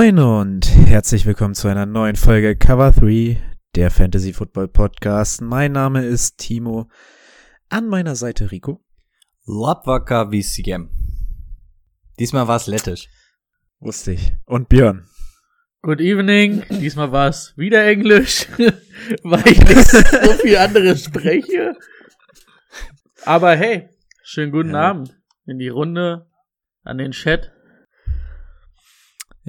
Moin und herzlich willkommen zu einer neuen Folge Cover 3, der Fantasy Football Podcast. Mein Name ist Timo. An meiner Seite Rico. Lapvaka Visiem. Diesmal war es lettisch. Wusste ich. Und Björn. Good evening. Diesmal war es wieder Englisch, weil ich nicht so viel anderes spreche. Aber hey, schönen guten Ja. Abend in die Runde, an den Chat.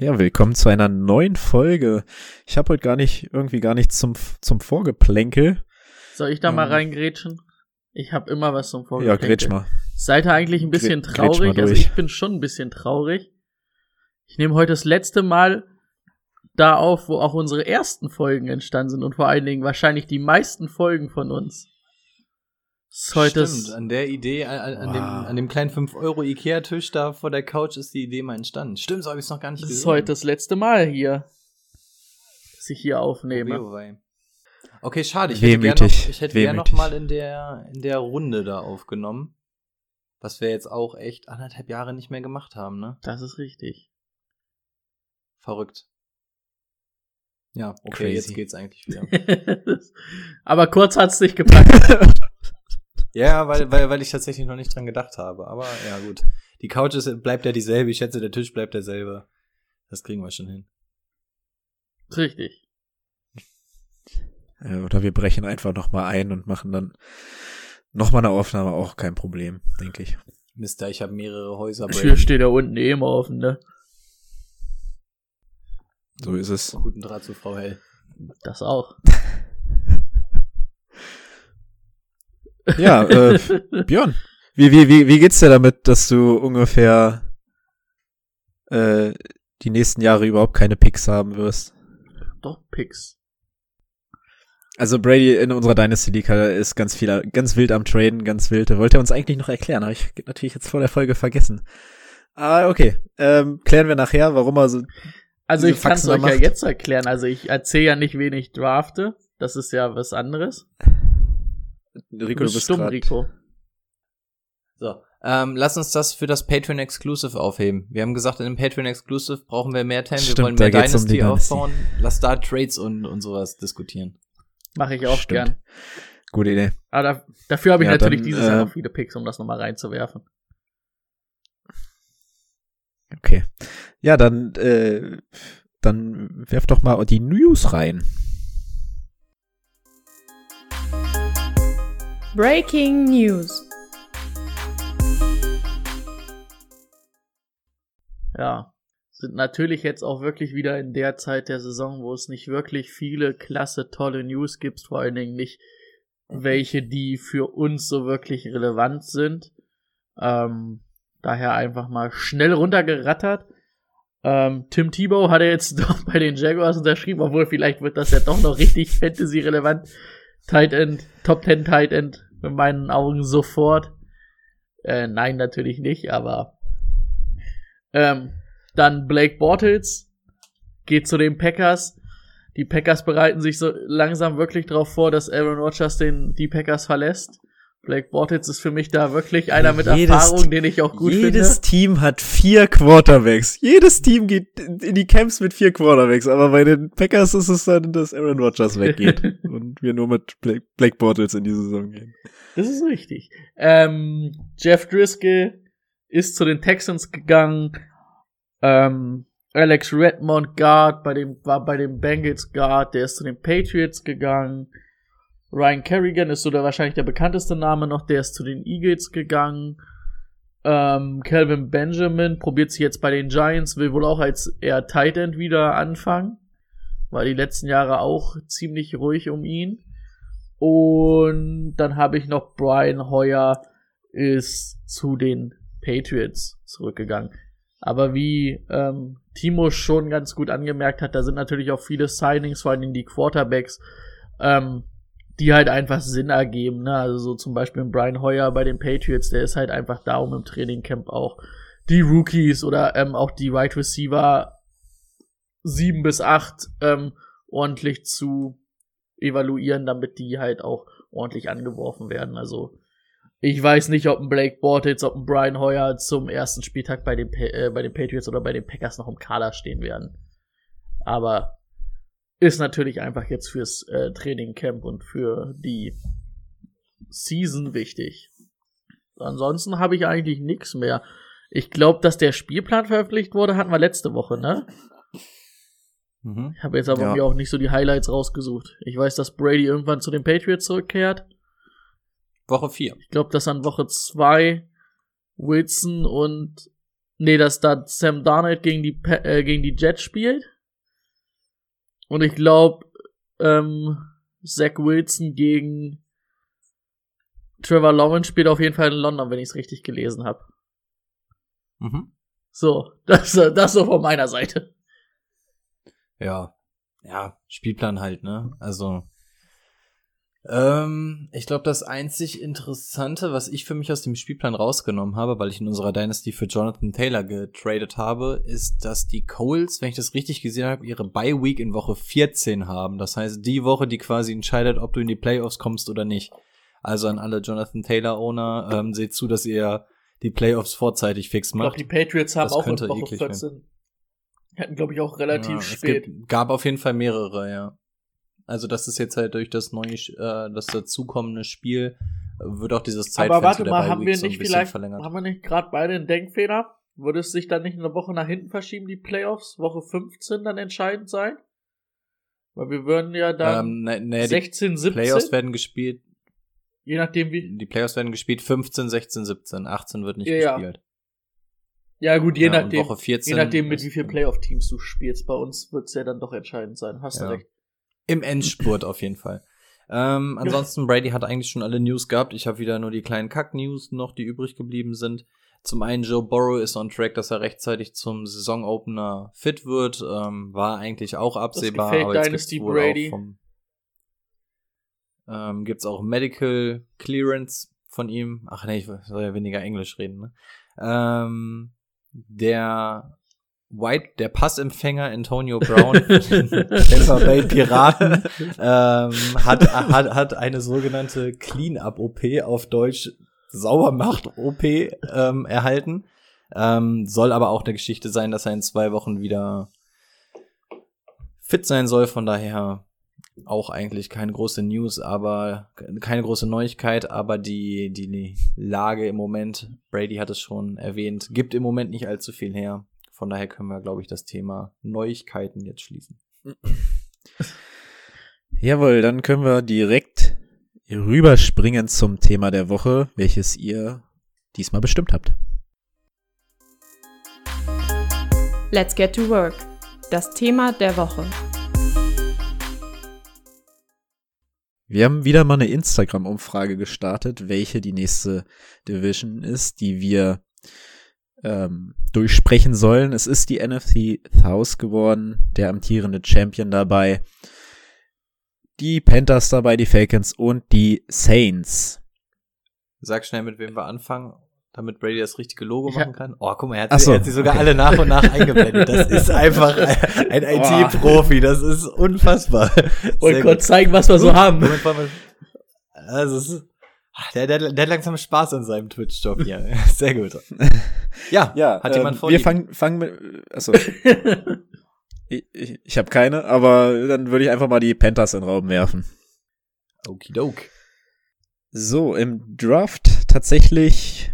Ja, willkommen zu einer neuen Folge. Ich habe heute gar nicht, irgendwie gar nichts zum, zum Vorgeplänkel. Soll ich da mal Ähm. reingrätschen? Ich habe immer was zum Ja, Vorgeplänkel. grätsch mal. Seid ihr eigentlich ein bisschen mal traurig? Also ich bin schon ein bisschen traurig. Ich nehme heute das letzte Mal da auf, wo auch unsere ersten Folgen entstanden sind und vor allen Dingen wahrscheinlich die meisten Folgen von uns. Heute Stimmt, das, an der Idee, an, an, an dem, Wow. an dem kleinen 5-Euro-Ikea-Tisch da vor der Couch ist die Idee mal entstanden. Stimmt, so habe ich es noch gar nicht das ist gesehen. heute das letzte Mal hier, dass ich hier aufnehme. Oh. Okay, schade. Ich hätte Wehmütig, noch, ich hätte gern noch mal in der, in der Runde da aufgenommen. Was wir jetzt auch echt anderthalb Jahre nicht mehr gemacht haben, ne? Das ist richtig. Verrückt. Ja, okay, Crazy. jetzt geht's eigentlich wieder. Aber kurz hat's dich gepackt. ja, weil, weil, weil ich tatsächlich noch nicht dran gedacht habe. Aber ja, gut. Die Couch ist, bleibt ja dieselbe. Ich schätze, der Tisch bleibt derselbe. Das kriegen wir schon hin. richtig. Äh, Oder wir brechen einfach nochmal ein und machen dann nochmal eine Aufnahme, auch kein Problem, denke ich. Mister, ich habe mehrere Häuser. Die Tür steht da unten eh immer offen, ne? So ist es. Guten Draht zu Frau Hell. Das auch. Ja, äh, Björn, wie, wie, wie, wie geht's dir damit, dass du ungefähr äh, die nächsten Jahre überhaupt keine Picks haben wirst? Doch, Pix. Also Brady in unserer Dynasty League hat- ist ganz viel, ganz wild am Traden, ganz wild. Wollte er uns eigentlich noch erklären, habe ich natürlich jetzt vor der Folge vergessen. Ah, okay. Ähm, klären wir nachher, warum er so. Also ich kann es euch ja macht. jetzt erklären. Also ich erzähle ja nicht, wen ich drafte. Das ist ja was anderes. Rico, du bist stumm, grad- Rico. So, ähm, lass uns das für das Patreon Exclusive aufheben. Wir haben gesagt, in dem Patreon Exclusive brauchen wir mehr Time, wir Stimmt, wollen da mehr um Dynasty, Dynasty. aufbauen. Lass da Trades und, und sowas diskutieren. Mache ich auch Stimmt. gern. Gute Idee. Aber da, dafür habe ich Ja, natürlich dann, dieses Jahr äh, noch viele Picks, um das nochmal reinzuwerfen. Okay. Ja, dann, äh, dann werf doch mal die News rein. Breaking News. Ja. Sind natürlich jetzt auch wirklich wieder in der Zeit der Saison, wo es nicht wirklich viele klasse, tolle News gibt, vor allen Dingen nicht welche, die für uns so wirklich relevant sind. Ähm, daher einfach mal schnell runtergerattert. Ähm, Tim Tebow hat er jetzt doch bei den Jaguars unterschrieben, obwohl vielleicht wird das ja doch noch richtig Fantasy-relevant. Tight End, Top 10 Tight End, in meinen Augen sofort. Äh, nein, natürlich nicht, aber ähm, dann Blake Bortles geht zu den Packers. Die Packers bereiten sich so langsam wirklich darauf vor, dass Aaron Rodgers den, die Packers verlässt. Blake Bortles ist für mich da wirklich einer mit Jedes- Erfahrung, den ich auch gut Jedes finde. Team hat vier Quarterbacks. Jedes Team geht in die Camps mit vier Quarterbacks, aber bei den Packers ist es dann, dass Aaron Rodgers weggeht und wir nur mit Blake, Blake Bortles in die Saison gehen. Das ist richtig. Ähm, Jeff Driscoll ist zu den Texans gegangen. Ähm, Alex Redmond Guard bei dem, war bei den Bengals Guard, der ist zu den Patriots gegangen. Ryan Kerrigan ist so der wahrscheinlich der bekannteste Name noch, der ist zu den Eagles gegangen. Ähm, Calvin Benjamin probiert sich jetzt bei den Giants, will wohl auch als eher Tight End wieder anfangen. War die letzten Jahre auch ziemlich ruhig um ihn. Und dann habe ich noch Brian Hoyer ist zu den Patriots zurückgegangen. Aber wie ähm, Timo schon ganz gut angemerkt hat, da sind natürlich auch viele Signings, vor allem die Quarterbacks, ähm, die halt einfach Sinn ergeben. Ne? Also so zum Beispiel Brian Hoyer bei den Patriots, der ist halt einfach da, um im Trainingcamp auch die Rookies oder ähm, auch die Wide right Receiver sieben bis acht ähm, ordentlich zu evaluieren, damit die halt auch ordentlich angeworfen werden. Also ich weiß nicht, ob ein Blake Bortles, ob ein Brian Hoyer zum ersten Spieltag bei den, äh, bei den Patriots oder bei den Packers noch im Kader stehen werden. Aber ist natürlich einfach jetzt fürs äh, Trainingcamp und für die Season wichtig. Ansonsten habe ich eigentlich nichts mehr. Ich glaube, dass der Spielplan veröffentlicht wurde, hatten wir letzte Woche, ne? Mhm. Ich habe jetzt aber ja. mir auch nicht so die Highlights rausgesucht. Ich weiß, dass Brady irgendwann zu den Patriots zurückkehrt. Woche 4. Ich glaube, dass an Woche 2 Wilson und nee, dass da Sam Darnold gegen die äh, gegen die Jets spielt. Und ich glaube, ähm, Zach Wilson gegen Trevor Lawrence spielt auf jeden Fall in London, wenn ich es richtig gelesen habe. Mhm. So, das, das so von meiner Seite. Ja, ja, Spielplan halt, ne? Also, ähm, ich glaube, das einzig Interessante, was ich für mich aus dem Spielplan rausgenommen habe, weil ich in unserer Dynasty für Jonathan Taylor getradet habe, ist, dass die Coles, wenn ich das richtig gesehen habe, ihre Bye Week in Woche 14 haben. Das heißt, die Woche, die quasi entscheidet, ob du in die Playoffs kommst oder nicht. Also an alle Jonathan Taylor Owner, ähm, seht zu, dass ihr die Playoffs vorzeitig fix macht. Ich die Patriots haben das auch in Woche 14. Werden. Hatten, glaube ich, auch relativ ja, spät. Es gab auf jeden Fall mehrere, ja. Also das ist jetzt halt durch das neue, äh, das dazukommende Spiel wird auch dieses Zeitfenster Aber warte mal, haben wir nicht vielleicht, verlängert. haben wir nicht gerade beide einen Denkfehler? Würde es sich dann nicht eine Woche nach hinten verschieben, die Playoffs? Woche 15 dann entscheidend sein? Weil wir würden ja dann ähm, ne, ne, 16, 17. Playoffs werden gespielt. Je nachdem wie. Die Playoffs werden gespielt 15, 16, 17. 18 wird nicht ja, gespielt. Ja, gut, je ja, nachdem, je nachdem, mit wie vielen Playoff-Teams du spielst. Bei uns wird es ja dann doch entscheidend sein. Hast ja. du recht. Im Endspurt auf jeden Fall. Ähm, ansonsten, Brady hat eigentlich schon alle News gehabt. Ich habe wieder nur die kleinen Kack-News noch, die übrig geblieben sind. Zum einen, Joe Burrow ist on track, dass er rechtzeitig zum Saisonopener fit wird. Ähm, war eigentlich auch absehbar. Das aber jetzt Dynasty gibt's Brady. Auch vom, ähm, gibt's auch Medical Clearance von ihm. Ach nee, ich soll ja weniger Englisch reden. Ne? Ähm, der White, der Passempfänger Antonio Brown, Tampa Bay Piraten, ähm, hat, hat, hat eine sogenannte Clean-Up-OP auf Deutsch Saubermacht-OP ähm, erhalten. Ähm, soll aber auch eine Geschichte sein, dass er in zwei Wochen wieder fit sein soll. Von daher auch eigentlich keine große News, aber keine große Neuigkeit, aber die, die Lage im Moment, Brady hat es schon erwähnt, gibt im Moment nicht allzu viel her. Von daher können wir, glaube ich, das Thema Neuigkeiten jetzt schließen. Jawohl, dann können wir direkt rüberspringen zum Thema der Woche, welches ihr diesmal bestimmt habt. Let's get to work. Das Thema der Woche. Wir haben wieder mal eine Instagram-Umfrage gestartet, welche die nächste Division ist, die wir ähm, durchsprechen sollen. Es ist die NFC South geworden, der amtierende Champion dabei. Die Panthers dabei, die Falcons und die Saints. Sag schnell, mit wem wir anfangen, damit Brady das richtige Logo ja. machen kann. Oh, guck mal, er hat, sie, so, er hat sie sogar okay. alle nach und nach eingeblendet. Das ist einfach ein, ein IT-Profi. Das ist unfassbar. Und kurz zeigen, was wir so haben. Also, es ist, der, der, der hat langsam Spaß an seinem Twitch-Job hier. Sehr gut. Ja, ja hat jemand ähm, vor? Wir fangen, fangen mit. Also, ich ich, ich habe keine, aber dann würde ich einfach mal die Panthers in den Raum werfen. Okidok. So, im Draft tatsächlich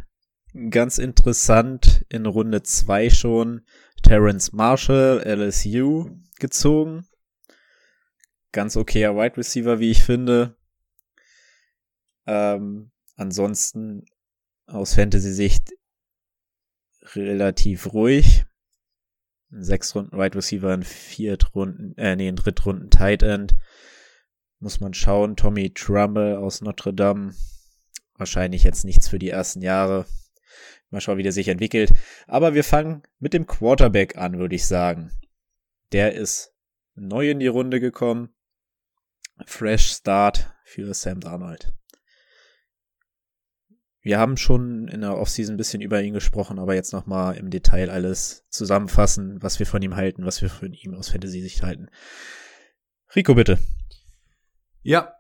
ganz interessant in Runde 2 schon Terrence Marshall, LSU gezogen. Ganz okayer Wide Receiver, wie ich finde. Ähm, ansonsten aus Fantasy-Sicht relativ ruhig. Sechs Runden Wide Receiver, in Viertrunden, äh, nee, in Drittrunden Tight End. Muss man schauen. Tommy Trumbull aus Notre Dame. Wahrscheinlich jetzt nichts für die ersten Jahre. Mal schauen, wie der sich entwickelt. Aber wir fangen mit dem Quarterback an, würde ich sagen. Der ist neu in die Runde gekommen. Fresh Start für Sam Darnold. Wir haben schon in der Offseason ein bisschen über ihn gesprochen, aber jetzt nochmal im Detail alles zusammenfassen, was wir von ihm halten, was wir von ihm aus Fantasy-Sicht halten. Rico, bitte. Ja.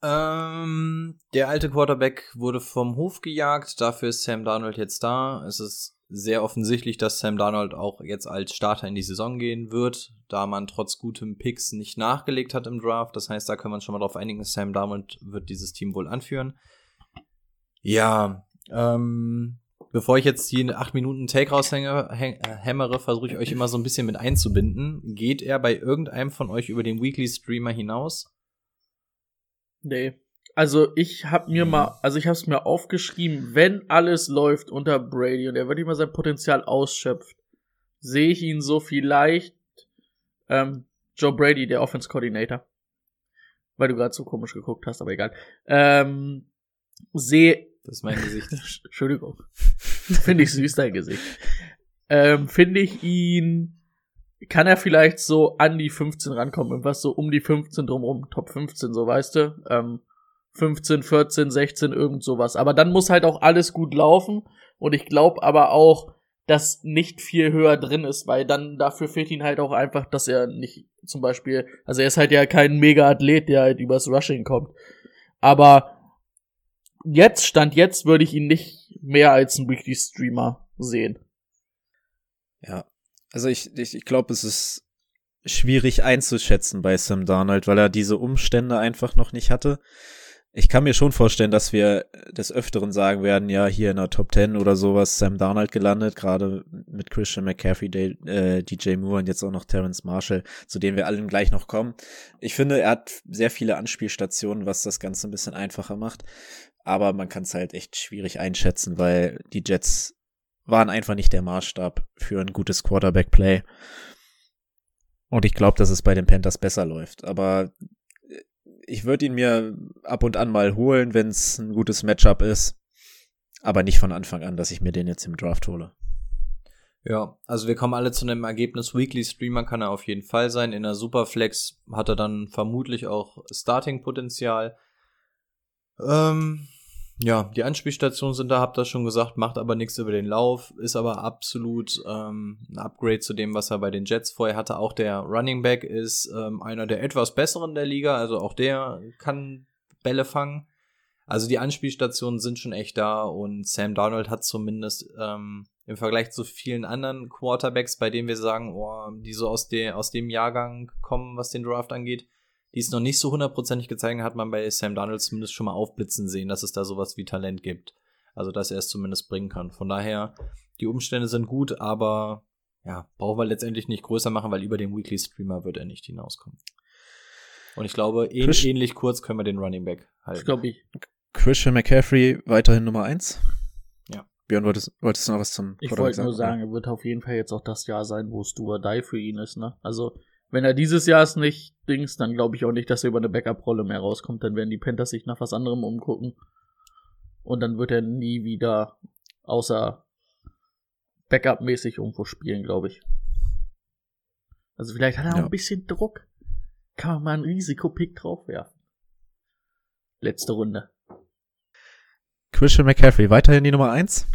Ähm, der alte Quarterback wurde vom Hof gejagt, dafür ist Sam Darnold jetzt da. Es ist sehr offensichtlich, dass Sam Darnold auch jetzt als Starter in die Saison gehen wird, da man trotz gutem Picks nicht nachgelegt hat im Draft. Das heißt, da wir uns schon mal drauf einigen, Sam Darnold wird dieses Team wohl anführen. Ja, ähm, bevor ich jetzt die 8 Minuten Take raushämmere, versuche ich euch immer so ein bisschen mit einzubinden. Geht er bei irgendeinem von euch über den Weekly Streamer hinaus? Nee. Also ich hab mir mal, also ich hab's mir aufgeschrieben, wenn alles läuft unter Brady und er wirklich mal sein Potenzial ausschöpft, sehe ich ihn so vielleicht ähm, Joe Brady, der Offense Coordinator. Weil du gerade so komisch geguckt hast, aber egal. Ähm, sehe. Das ist mein Gesicht. Entschuldigung. Finde ich süß, dein Gesicht. Ähm, Finde ich ihn. Kann er vielleicht so an die 15 rankommen? Irgendwas so um die 15 drumrum. Top 15, so weißt du? Ähm, 15, 14, 16, irgend sowas. Aber dann muss halt auch alles gut laufen. Und ich glaube aber auch, dass nicht viel höher drin ist, weil dann dafür fehlt ihn halt auch einfach, dass er nicht zum Beispiel, also er ist halt ja kein Mega-Athlet, der halt übers Rushing kommt. Aber jetzt, Stand jetzt, würde ich ihn nicht mehr als ein Weekly Streamer sehen. Ja, also ich, ich, ich glaube, es ist schwierig einzuschätzen bei Sam Darnold, weil er diese Umstände einfach noch nicht hatte. Ich kann mir schon vorstellen, dass wir des Öfteren sagen werden, ja, hier in der Top 10 oder sowas Sam Darnold gelandet, gerade mit Christian McCaffrey, äh, DJ Moore und jetzt auch noch Terrence Marshall, zu denen wir allen gleich noch kommen. Ich finde, er hat sehr viele Anspielstationen, was das Ganze ein bisschen einfacher macht. Aber man kann es halt echt schwierig einschätzen, weil die Jets waren einfach nicht der Maßstab für ein gutes Quarterback-Play. Und ich glaube, dass es bei den Panthers besser läuft. Aber ich würde ihn mir ab und an mal holen, wenn es ein gutes Matchup ist. Aber nicht von Anfang an, dass ich mir den jetzt im Draft hole. Ja, also wir kommen alle zu einem Ergebnis. Weekly Streamer kann er auf jeden Fall sein. In der Superflex hat er dann vermutlich auch Starting-Potenzial. Ähm, ja, die Anspielstationen sind da, habt ihr schon gesagt, macht aber nichts über den Lauf, ist aber absolut ähm, ein Upgrade zu dem, was er bei den Jets vorher hatte. Auch der Running Back ist ähm, einer der etwas besseren der Liga, also auch der kann Bälle fangen. Also die Anspielstationen sind schon echt da und Sam Darnold hat zumindest ähm, im Vergleich zu vielen anderen Quarterbacks, bei denen wir sagen, oh, die so aus, der, aus dem Jahrgang kommen, was den Draft angeht, die es noch nicht so hundertprozentig gezeigt hat man bei Sam Darnold zumindest schon mal aufblitzen sehen, dass es da sowas wie Talent gibt. Also, dass er es zumindest bringen kann. Von daher, die Umstände sind gut, aber ja, brauchen wir letztendlich nicht größer machen, weil über den Weekly Streamer wird er nicht hinauskommen. Und ich glaube, ähn ähnlich kurz können wir den Running Back halten. Ich glaube ich. Christian McCaffrey weiterhin Nummer eins. Ja. Björn, wolltest, wolltest du noch was zum Ich wollte nur sagen, er wird auf jeden Fall jetzt auch das Jahr sein, wo es do or die für ihn ist, ne? Also, wenn er dieses Jahr es nicht dings, dann glaube ich auch nicht, dass er über eine Backup-Rolle mehr rauskommt. Dann werden die Panthers sich nach was anderem umgucken. Und dann wird er nie wieder außer Backup-mäßig irgendwo spielen, glaube ich. Also vielleicht hat er auch Ja. ein bisschen Druck. Kann man mal einen Risikopick draufwerfen. Letzte Runde. Christian McCaffrey weiterhin die Nummer eins.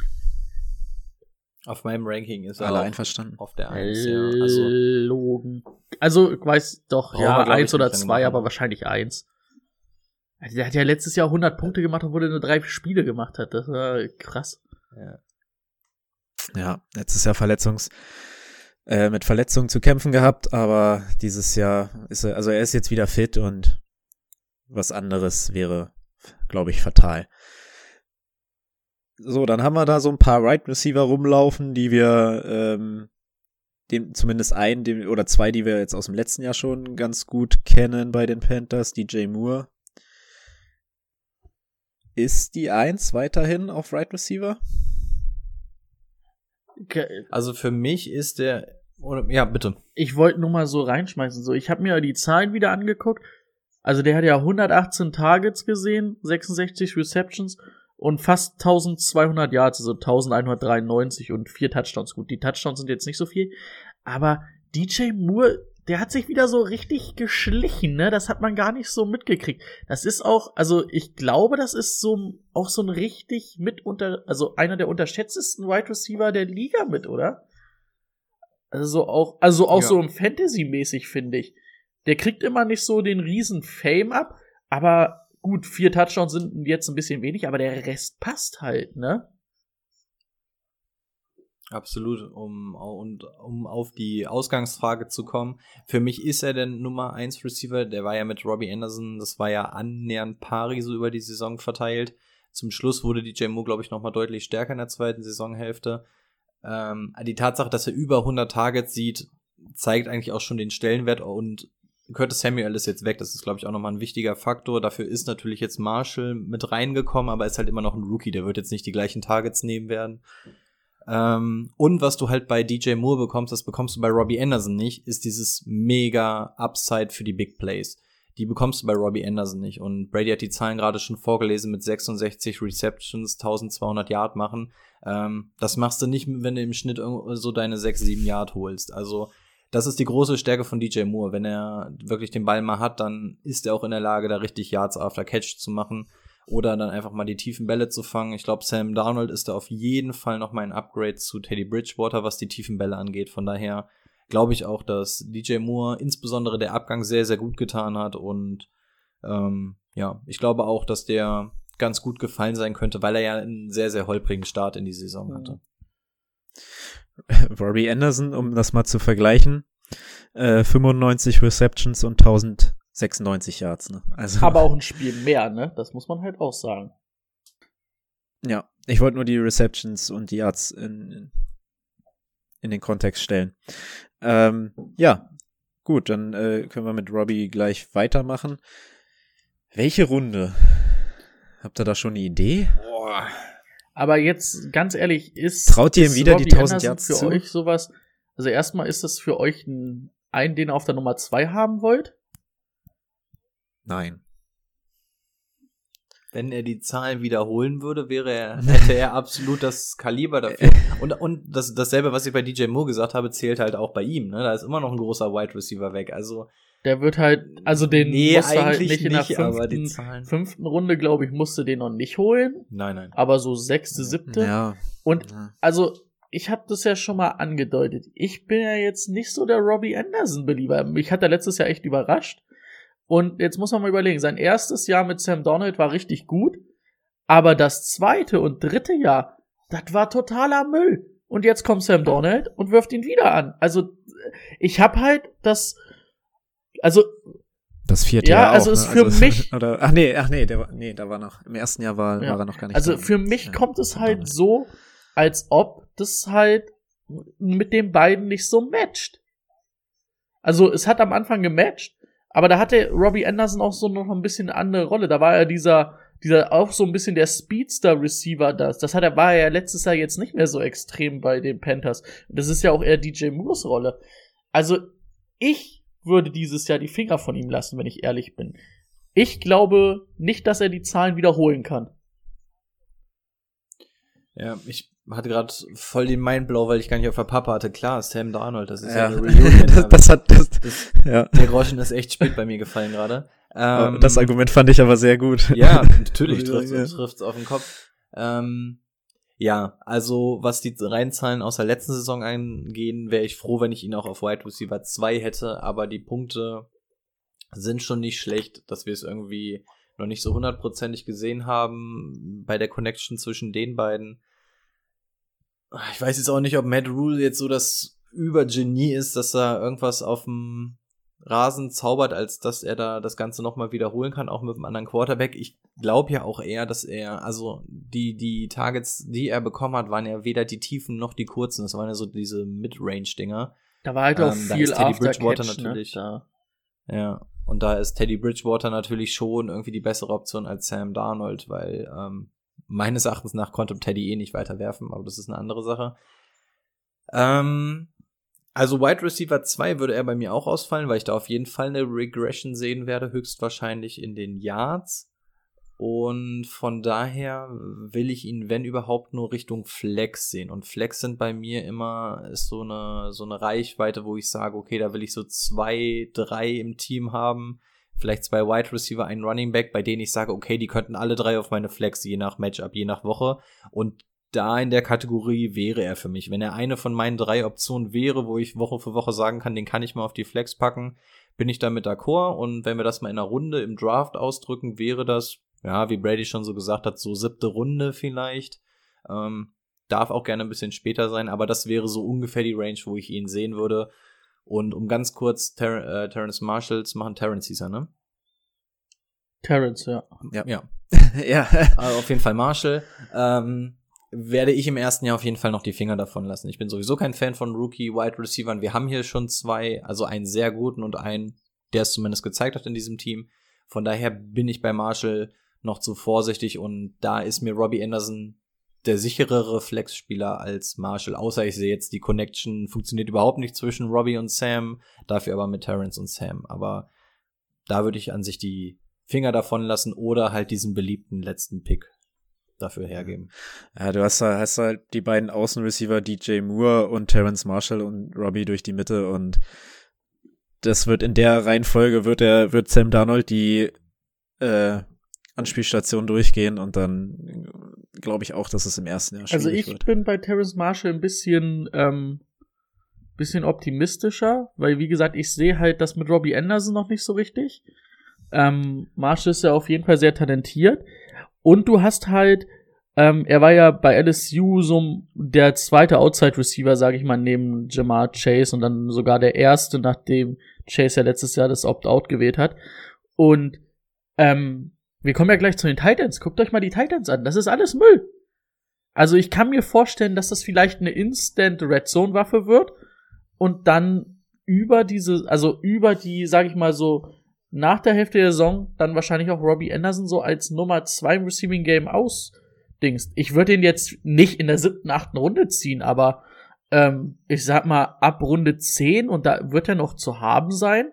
Auf meinem Ranking ist er Alle auch einverstanden. auf der 1, ja. Also, Logen. Also, ich weiß doch, ja, wir, glaub ich, eins oder nicht lange zwei, machen. aber wahrscheinlich eins. Also, Der hat ja letztes Jahr 100 Punkte gemacht, obwohl er nur drei Spiele gemacht hat. Das war krass. ja. Ja, letztes Jahr Verletzungs, äh, mit Verletzungen zu kämpfen gehabt, aber dieses Jahr ist er, also er ist jetzt wieder fit und was anderes wäre, glaube ich, fatal. So, dann haben wir da so ein paar Right Receiver rumlaufen, die wir, ähm, dem, zumindest einen, dem, oder zwei, die wir jetzt aus dem letzten Jahr schon ganz gut kennen bei den Panthers, DJ Moore. Ist die Eins weiterhin auf Right Receiver? Ke- also für mich ist der, oder, ja, bitte. Ich wollte nur mal so reinschmeißen. So, ich habe mir die Zahlen wieder angeguckt. Also der hat ja 118 Targets gesehen, 66 Receptions und fast 1200 Yards, also 1193 und vier Touchdowns. Gut, die Touchdowns sind jetzt nicht so viel, aber DJ Moore, der hat sich wieder so richtig geschlichen, ne? Das hat man gar nicht so mitgekriegt. Das ist auch, also ich glaube, das ist so auch so ein richtig mit unter, also einer der unterschätztesten Wide Receiver der Liga mit, oder? Also auch, also auch Ja. so im Fantasy-mäßig finde ich. Der kriegt immer nicht so den riesen Fame ab, aber gut, vier Touchdowns sind jetzt ein bisschen wenig, aber der Rest passt halt, ne? Absolut, um, und um auf die Ausgangsfrage zu kommen. Für mich ist er der Nummer 1 Receiver. Der war ja mit Robbie Anderson, das war ja annähernd pari so über die Saison verteilt. Zum Schluss wurde DJ Moore, glaube ich, nochmal deutlich stärker in der zweiten Saisonhälfte. Ähm, die Tatsache, dass er über 100 Targets sieht, zeigt eigentlich auch schon den Stellenwert und Curtis Samuel ist jetzt weg. Das ist, glaube ich, auch nochmal ein wichtiger Faktor. Dafür ist natürlich jetzt Marshall mit reingekommen, aber ist halt immer noch ein Rookie. Der wird jetzt nicht die gleichen Targets nehmen werden. Ähm, und was du halt bei DJ Moore bekommst, das bekommst du bei Robbie Anderson nicht, ist dieses mega Upside für die Big Plays. Die bekommst du bei Robbie Anderson nicht. Und Brady hat die Zahlen gerade schon vorgelesen mit 66 Receptions, 1200 Yard machen. Ähm, das machst du nicht, wenn du im Schnitt so deine 6, 7 Yard holst. Also, das ist die große Stärke von DJ Moore. Wenn er wirklich den Ball mal hat, dann ist er auch in der Lage, da richtig Yards after Catch zu machen oder dann einfach mal die tiefen Bälle zu fangen. Ich glaube, Sam Darnold ist da auf jeden Fall noch mal ein Upgrade zu Teddy Bridgewater, was die tiefen Bälle angeht. Von daher glaube ich auch, dass DJ Moore insbesondere der Abgang sehr, sehr gut getan hat und ähm, ja, ich glaube auch, dass der ganz gut gefallen sein könnte, weil er ja einen sehr, sehr holprigen Start in die Saison hatte. Robbie Anderson, um das mal zu vergleichen, äh, 95 Receptions und 1096 Yards. Ne? Also, Aber auch ein Spiel mehr, ne? Das muss man halt auch sagen. Ja, ich wollte nur die Receptions und die Yards in, in, in den Kontext stellen. Ähm, ja, gut, dann äh, können wir mit Robbie gleich weitermachen. Welche Runde? Habt ihr da schon eine Idee? Boah. Aber jetzt ganz ehrlich, ist Traut ihr ihm ist wieder die Robbie 1000 Anderson Yards für zu? euch sowas? Also erstmal ist das für euch ein, ein, den ihr auf der Nummer zwei haben wollt? Nein. Wenn er die Zahlen wiederholen würde, wäre er, hätte er absolut das Kaliber dafür. Und, und das, dasselbe, was ich bei DJ Moore gesagt habe, zählt halt auch bei ihm. Ne? Da ist immer noch ein großer Wide Receiver weg. Also Der wird halt, also den Nee, musst du halt nicht in der nicht, aber die fünften, Zahlen- fünften Runde, glaube ich, musste den noch nicht holen. nein, nein. Aber so sechste, siebte. Ja. Und ja. also, ich habe das ja schon mal angedeutet. Ich bin ja jetzt nicht so der Robbie Anderson-Belieber. Mich hat er letztes Jahr echt überrascht. Und jetzt muss man mal überlegen, sein erstes Jahr mit Sam Donald war richtig gut, aber das zweite und dritte Jahr, das war totaler Müll. Und jetzt kommt Sam Donald und wirft ihn wieder an. Also, ich habe halt das, also Das vierte Ja, Jahr auch, also ne? ist für es- mich- Oder, ach nee, ach nee, der war, nee, da war noch, im ersten Jahr war, Ja. war er noch gar nicht Also da. für mich Ja, kommt es halt so, als ob das halt mit den beiden nicht so matcht. Also es hat am Anfang gematcht, aber da hatte Robbie Anderson auch so noch ein bisschen eine andere Rolle. Da war er dieser, dieser auch so ein bisschen der Speedster-Receiver. Das, das hat er, war er ja letztes Jahr jetzt nicht mehr so extrem bei den Panthers. Das ist ja auch eher DJ Moores Rolle. Also ich würde dieses Jahr die Finger von ihm lassen, wenn ich ehrlich bin. Ich glaube nicht, dass er die Zahlen wiederholen kann. Ja, ich hatte gerade voll den Mindblow, weil ich gar nicht auf der Pappe hatte. Klar, Sam Darnold, das ist ja, ja, eine Reunion. das, das hat, das, Das- ja. der Groschen ist echt spät bei mir gefallen gerade. Ähm, das Argument fand ich aber sehr gut. Ja, natürlich Ja, trifft ja. es auf den Kopf. Ähm, ja, also was die Reinzahlen aus der letzten Saison angehen, wäre ich froh, wenn ich ihn auch auf Wide Receiver 2 hätte, aber die Punkte sind schon nicht schlecht, dass wir es irgendwie noch nicht so hundertprozentig gesehen haben bei der Connection zwischen den beiden. Ich weiß jetzt auch nicht, ob Matt Rule jetzt so das Übergenie ist, dass er irgendwas auf dem Rasen zaubert, als dass er da das Ganze nochmal wiederholen kann, auch mit einem anderen Quarterback. Ich glaube ja auch eher, dass er, also die, die Targets, die er bekommen hat, waren ja weder die tiefen noch die kurzen. Das waren ja so diese Mid-Range-Dinger. Da war halt auch Ähm, viel Teddy Bridgewater Catch, natürlich. Ne? Ja. Und da ist Teddy Bridgewater natürlich schon irgendwie die bessere Option als Sam Darnold, weil ähm, meines Erachtens nach konnte Teddy eh nicht weiter werfen, aber das ist eine andere Sache. Ähm, also Wide Receiver 2 würde er bei mir auch ausfallen, weil ich da auf jeden Fall eine Regression sehen werde, höchstwahrscheinlich in den Yards. Und von daher will ich ihn, wenn überhaupt, nur Richtung Flex sehen. Und Flex sind bei mir immer ist so eine, so eine Reichweite, wo ich sage, okay, da will ich so zwei, drei im Team haben. Vielleicht zwei Wide Receiver, einen Running Back, bei denen ich sage, okay, die könnten alle drei auf meine Flex, je nach Matchup, je nach Woche. Und da in der Kategorie wäre er für mich. Wenn er eine von meinen drei Optionen wäre, wo ich Woche für Woche sagen kann, den kann ich mal auf die Flex packen, bin ich damit d'accord. Und wenn wir das mal in einer Runde im Draft ausdrücken, wäre das, ja, wie Brady schon so gesagt hat, so siebte Runde vielleicht. Ähm, darf auch gerne ein bisschen später sein, aber das wäre so ungefähr die Range, wo ich ihn sehen würde. Und um ganz kurz Ter äh, Terrence Marshalls machen, Terrence hieß er, ne? Terrence, ja. Ja. ja. ja. Also auf jeden Fall Marshall. Ähm, werde ich im ersten Jahr auf jeden Fall noch die Finger davon lassen. Ich bin sowieso kein Fan von Rookie Wide Receivern. Wir haben hier schon zwei, also einen sehr guten und einen, der es zumindest gezeigt hat in diesem Team. Von daher bin ich bei Marshall noch zu vorsichtig und da ist mir Robbie Anderson der sicherere Flex-Spieler als Marshall, außer ich sehe jetzt, die Connection funktioniert überhaupt nicht zwischen Robbie und Sam, dafür aber mit Terrence und Sam. Aber da würde ich an sich die Finger davon lassen oder halt diesen beliebten letzten Pick dafür hergeben. Ja, du hast, hast halt die beiden Außenreceiver, DJ Moore und Terrence Marshall und Robbie durch die Mitte und das wird in der Reihenfolge wird er, wird Sam Darnold die äh, Anspielstation durchgehen und dann glaube ich auch, dass es im ersten Jahr Also ich wird. bin bei Terrence Marshall ein bisschen, ähm, bisschen optimistischer, weil wie gesagt, ich sehe halt das mit Robbie Anderson noch nicht so richtig. Ähm, Marshall ist ja auf jeden Fall sehr talentiert. Und du hast halt, ähm, er war ja bei LSU so der zweite Outside Receiver, sage ich mal, neben Jamar Chase und dann sogar der erste, nachdem Chase ja letztes Jahr das Opt-out gewählt hat. Und ähm, wir kommen ja gleich zu den Titans. Guckt euch mal die Titans an. Das ist alles Müll. Also ich kann mir vorstellen, dass das vielleicht eine Instant Red Zone Waffe wird und dann über diese, also über die, sag ich mal so, nach der Hälfte der Saison dann wahrscheinlich auch Robbie Anderson so als Nummer zwei im Receiving Game ausdingst. Ich würde ihn jetzt nicht in der siebten, achten Runde ziehen, aber ähm, ich sag mal, ab Runde zehn und da wird er noch zu haben sein,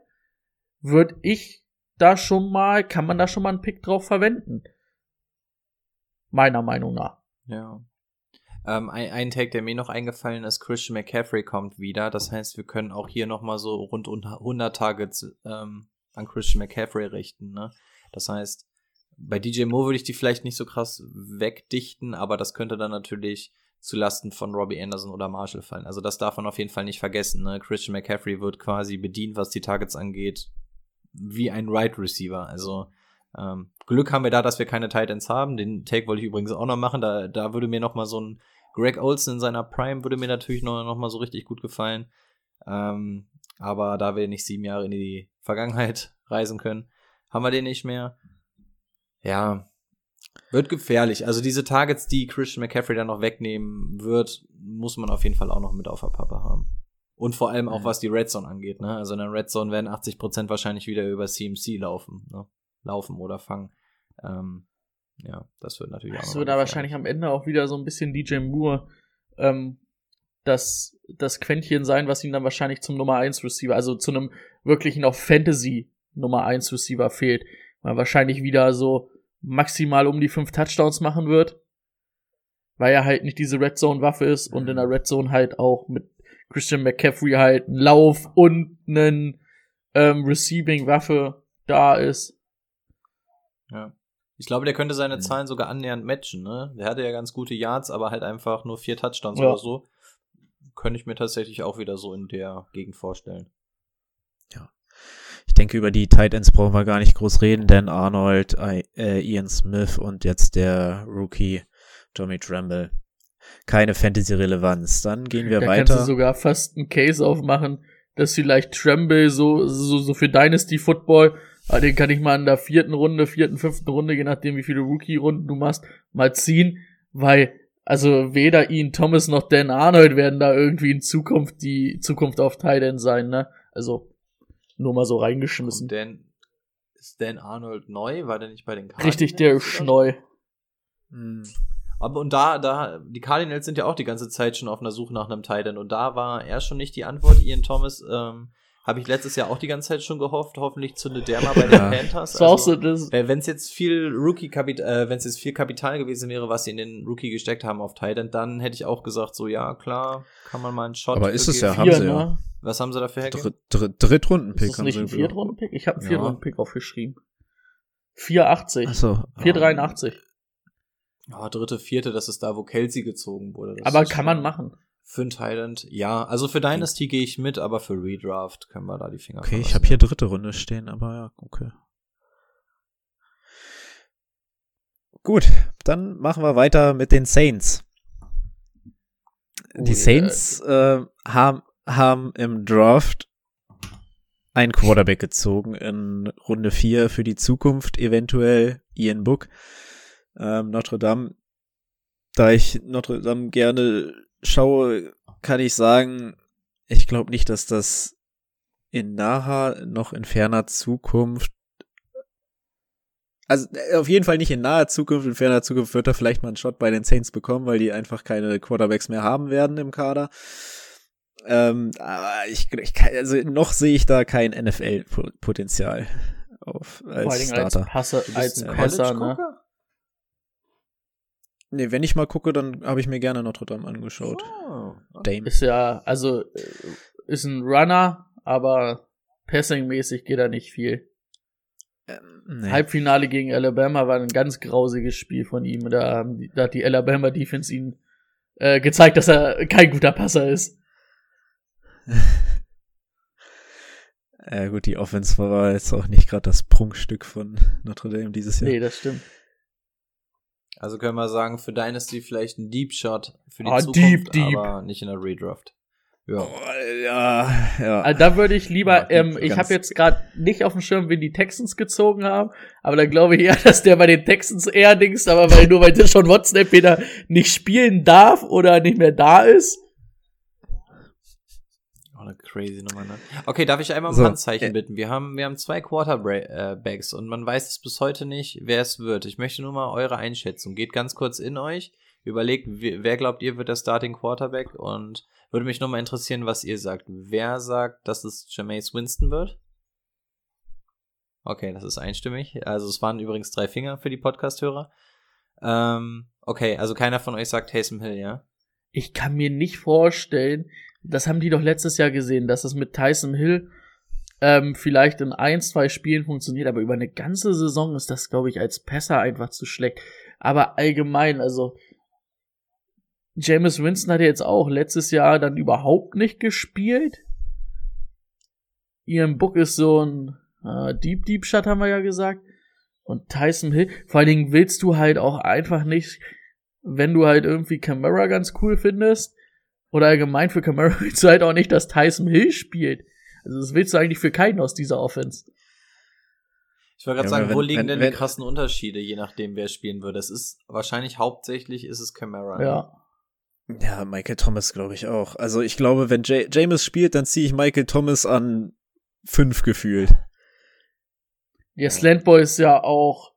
würde ich da schon mal, kann man da schon mal einen Pick drauf verwenden. Meiner Meinung nach. Ja. Ähm, ein, ein Tag, der mir noch eingefallen ist, Christian McCaffrey kommt wieder. Das heißt, wir können auch hier noch mal so rund 100 Targets ähm, an Christian McCaffrey richten. Ne? Das heißt, bei DJ Moore würde ich die vielleicht nicht so krass wegdichten, aber das könnte dann natürlich zu Lasten von Robbie Anderson oder Marshall fallen. Also das darf man auf jeden Fall nicht vergessen. Ne? Christian McCaffrey wird quasi bedient, was die Targets angeht, wie ein Right Receiver. Also ähm, Glück haben wir da, dass wir keine Titans haben. Den Take wollte ich übrigens auch noch machen. Da, da würde mir noch mal so ein Greg Olson in seiner Prime würde mir natürlich noch, noch mal so richtig gut gefallen. Ähm, aber da wir nicht sieben Jahre in die Vergangenheit reisen können, haben wir den nicht mehr. Ja, wird gefährlich. Also diese Targets, die Christian McCaffrey dann noch wegnehmen wird, muss man auf jeden Fall auch noch mit auf der Pappe haben. Und vor allem auch, was die Red Zone angeht. Ne? Also in der Red Zone werden 80% wahrscheinlich wieder über CMC laufen. Ne? Laufen oder fangen. Ähm, ja, das wird natürlich auch Das wird da wahrscheinlich am Ende auch wieder so ein bisschen DJ Moore ähm, das, das Quäntchen sein, was ihn dann wahrscheinlich zum Nummer 1 Receiver, also zu einem wirklichen auch Fantasy Nummer 1 Receiver fehlt. Weil wahrscheinlich wieder so maximal um die fünf Touchdowns machen wird. Weil er halt nicht diese Red Zone Waffe ist und in der Red Zone halt auch mit Christian McCaffrey halt ein Lauf und einen ähm, Receiving Waffe da ist. Ja. Ich glaube, der könnte seine mhm. Zahlen sogar annähernd matchen, ne? Der hatte ja ganz gute Yards, aber halt einfach nur vier Touchdowns ja. oder so. Könnte ich mir tatsächlich auch wieder so in der Gegend vorstellen. Ja. Ich denke, über die Tight Ends brauchen wir gar nicht groß reden, denn Arnold, äh, Ian Smith und jetzt der Rookie Tommy Tremble. Keine Fantasy-Relevanz. Dann gehen wir da weiter. Da kannst du sogar fast einen Case aufmachen, dass vielleicht Tremble so, so, so für Dynasty Football aber den kann ich mal in der vierten Runde, vierten, fünften Runde, je nachdem wie viele Rookie-Runden du machst, mal ziehen, weil also weder Ian Thomas noch Dan Arnold werden da irgendwie in Zukunft die Zukunft auf Titan sein, ne? Also nur mal so reingeschmissen. Und Dan, ist Dan Arnold neu? War der nicht bei den Cardinals? Richtig, der ist neu. Hm. Aber und da, da, die Cardinals sind ja auch die ganze Zeit schon auf einer Suche nach einem Titan und da war er schon nicht die Antwort, Ian Thomas. Ähm, Habe ich letztes Jahr auch die ganze Zeit schon gehofft. Hoffentlich zündet der mal bei den Ja. Panthers. Das war auch Also, so, das, wenn es jetzt viel Rookie-Kapital, äh, wenn es jetzt viel Kapital gewesen wäre, was sie in den Rookie gesteckt haben auf Titan, dann hätte ich auch gesagt, so ja, klar, kann man mal einen Shot. Aber ist es ja, haben sie ja. ne? Was haben sie dafür hergegeben? Drittrunden-Pick Ist das haben nicht sie ein. Viertrunden-Pick? Ich habe einen Ja. Viertrunden-Pick aufgeschrieben. 480. Achso. 483. Oh, dritte, vierte, das ist da, wo Kelsey gezogen wurde. Das Aber kann man machen. Für ein Thailand, ja. Also für Dynasty gehe ich mit, aber für Redraft können wir da die Finger Okay, ich habe hier dritte Runde stehen, aber ja, okay. Gut, dann machen wir weiter mit den Saints. Die Ui, Saints äh, haben, haben im Draft einen Quarterback gezogen in Runde 4 für die Zukunft, eventuell Ian Book. Ähm, Notre Dame, da ich Notre Dame gerne schaue, kann ich sagen, ich glaube nicht, dass das in naher noch in ferner Zukunft also äh, auf jeden Fall nicht in naher Zukunft, in ferner Zukunft wird er vielleicht mal einen Shot bei den Saints bekommen, weil die einfach keine Quarterbacks mehr haben werden im Kader. Ähm, aber ich, ich kann, also noch sehe ich da kein NFL-Potenzial auf als Vor allen Dingen als Starter. Passer, als ein Passer, ne? Nee, wenn ich mal gucke, dann habe ich mir gerne Notre Dame angeschaut. Oh, Dame. Ist ja, also, äh, ist ein Runner, aber passing-mäßig geht da nicht viel. Ähm, nee. Halbfinale gegen Alabama war ein ganz grausiges Spiel von ihm. Da, da hat die Alabama Defense ihn äh, gezeigt, dass er kein guter Passer ist. Ja gut, die Offense war jetzt auch nicht gerade das Prunkstück von Notre Dame dieses Jahr. Nee, das stimmt. Also können wir sagen, für Dynasty vielleicht ein Deep Shot für die Ah, Zukunft, deep, deep. aber nicht in der Redraft. Ja. Oh, ja, ja. Also da würde ich lieber, Ja, ähm, ich habe jetzt gerade nicht auf dem Schirm, wen die Texans gezogen haben, aber da glaube ich eher, dass der bei den Texans eher Dings, aber weil nur weil der schon Watson entweder nicht spielen darf oder nicht mehr da ist. Auch eine crazy Nummer, ne? Okay, darf ich einmal um So, Handzeichen äh, bitten? Wir haben, wir haben zwei Quarterbacks und man weiß es bis heute nicht, wer es wird. Ich möchte nur mal eure Einschätzung. Geht ganz kurz in euch. Überlegt, wer wer glaubt ihr wird der Starting Quarterback und würde mich nur mal interessieren, was ihr sagt. Wer sagt, dass es Jameis Winston wird? Okay, das ist einstimmig. Also es waren übrigens drei Finger für die Podcast-Hörer. Ähm, okay, also keiner von euch sagt Taysom Hill, ja? Ich kann mir nicht vorstellen, das haben die doch letztes Jahr gesehen, dass es mit Tyson Hill ähm, vielleicht in ein, zwei Spielen funktioniert, aber über eine ganze Saison ist das, glaube ich, als Passer einfach zu schlecht. Aber allgemein, also Jameis Winston hat ja jetzt auch letztes Jahr dann überhaupt nicht gespielt. Ian Book ist so ein äh, Deep Deep Shot, haben wir ja gesagt. Und Tyson Hill, vor allen Dingen willst du halt auch einfach nicht, wenn du halt irgendwie Camara ganz cool findest, oder allgemein für Camara willst du halt auch nicht, dass Tyson Hill spielt. Also das willst du eigentlich für keinen aus dieser Offense. Ich wollte gerade Ja, sagen, wenn- wo liegen wenn- denn wenn- die krassen Unterschiede, je nachdem, wer spielen würde? Es ist wahrscheinlich hauptsächlich ist es Camara. ne? Ja. Ja, Michael Thomas glaube ich auch. Also ich glaube, wenn J James spielt, dann ziehe ich Michael Thomas an fünf gefühlt. Der Slantboy ist ja auch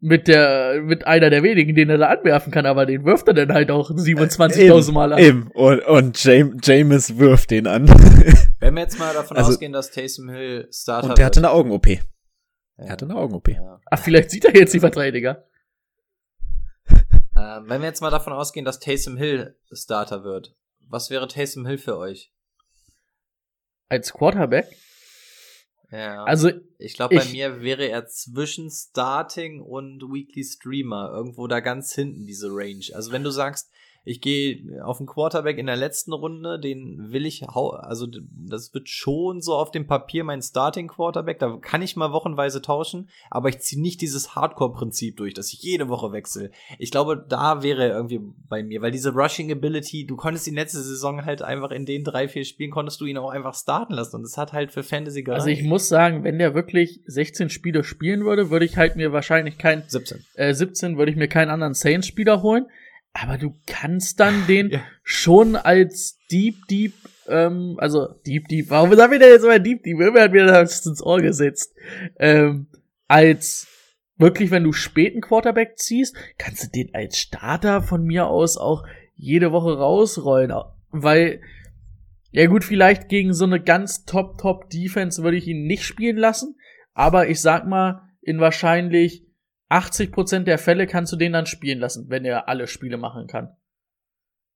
mit der, mit einer der wenigen, den er da anwerfen kann, aber den wirft er dann halt auch 27.000 Mal an. Eben. Und, und Jam James wirft den an. Wenn wir jetzt mal davon Also- ausgehen, dass Taysom Hill Starter und der hatte eine Augen-OP. Ja. Er hatte eine Augen-OP. Ja. Ach, vielleicht sieht er jetzt die Verteidiger. Ähm, wenn wir jetzt mal davon ausgehen, dass Taysom Hill Starter wird, was wäre Taysom Hill für euch? Als Quarterback. Ja. Also, ich glaube, bei mir wäre er zwischen Starting und Weekly Streamer. Irgendwo da ganz hinten, diese Range. Also wenn du sagst, ich gehe auf den Quarterback in der letzten Runde, den will ich, hau also das wird schon so auf dem Papier mein Starting Quarterback, da kann ich mal wochenweise tauschen, aber ich ziehe nicht dieses Hardcore-Prinzip durch, dass ich jede Woche wechsle. Ich glaube, da wäre er irgendwie bei mir, weil diese Rushing Ability, du konntest die letzte Saison halt einfach in den drei, vier Spielen, konntest du ihn auch einfach starten lassen und das hat halt für Fantasy gereicht. also ich muss sagen, wenn der wirklich 16 Spiele spielen würde, würde ich halt mir wahrscheinlich kein 17. äh, 17 würde ich mir keinen anderen Saints-Spieler holen. Aber du kannst dann den Ja. schon als Deep Deep, ähm, also Deep Deep, warum sagen wir denn jetzt immer Deep Deep? Irgendwer hat mir das ins Ohr gesetzt. Ähm, als wirklich, wenn du späten Quarterback ziehst, kannst du den als Starter von mir aus auch jede Woche rausrollen. Weil Ja gut, vielleicht gegen so eine ganz Top-Top-Defense würde ich ihn nicht spielen lassen. Aber ich sag mal, in wahrscheinlich 80% der Fälle kannst du den dann spielen lassen, wenn er alle Spiele machen kann.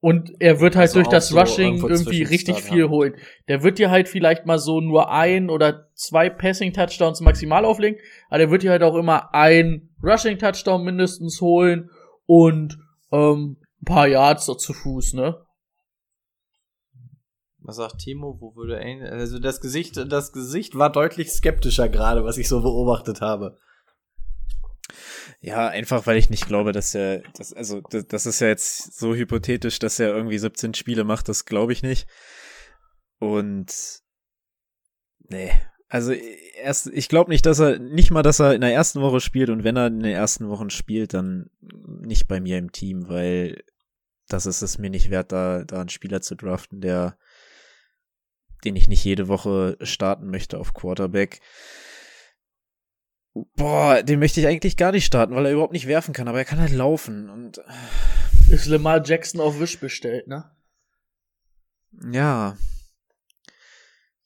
Und er wird halt Also durch das so Rushing irgendwie richtig viel haben. holen. Der wird dir halt vielleicht mal so nur ein oder zwei Passing-Touchdowns maximal auflegen, aber der wird dir halt auch immer ein Rushing-Touchdown mindestens holen und ähm, ein paar Yards so zu Fuß, ne? Was sagt Timo? Wo würde er, also das Gesicht, das Gesicht war deutlich skeptischer gerade, was ich so beobachtet habe. Ja, einfach weil ich nicht glaube, dass er, das, also das, ist ja jetzt so hypothetisch, dass er irgendwie 17 Spiele macht, das glaube ich nicht. Und nee, also erst, ich glaube nicht, dass er, nicht mal, dass er in der ersten Woche spielt und wenn er in den ersten Wochen spielt, dann nicht bei mir im Team, weil das ist es mir nicht wert, da, da einen Spieler zu draften, der, den ich nicht jede Woche starten möchte auf Quarterback. Boah, den möchte ich eigentlich gar nicht starten, weil er überhaupt nicht werfen kann, aber er kann halt laufen und Ist Lamar Jackson auf Wish bestellt, ne? ja.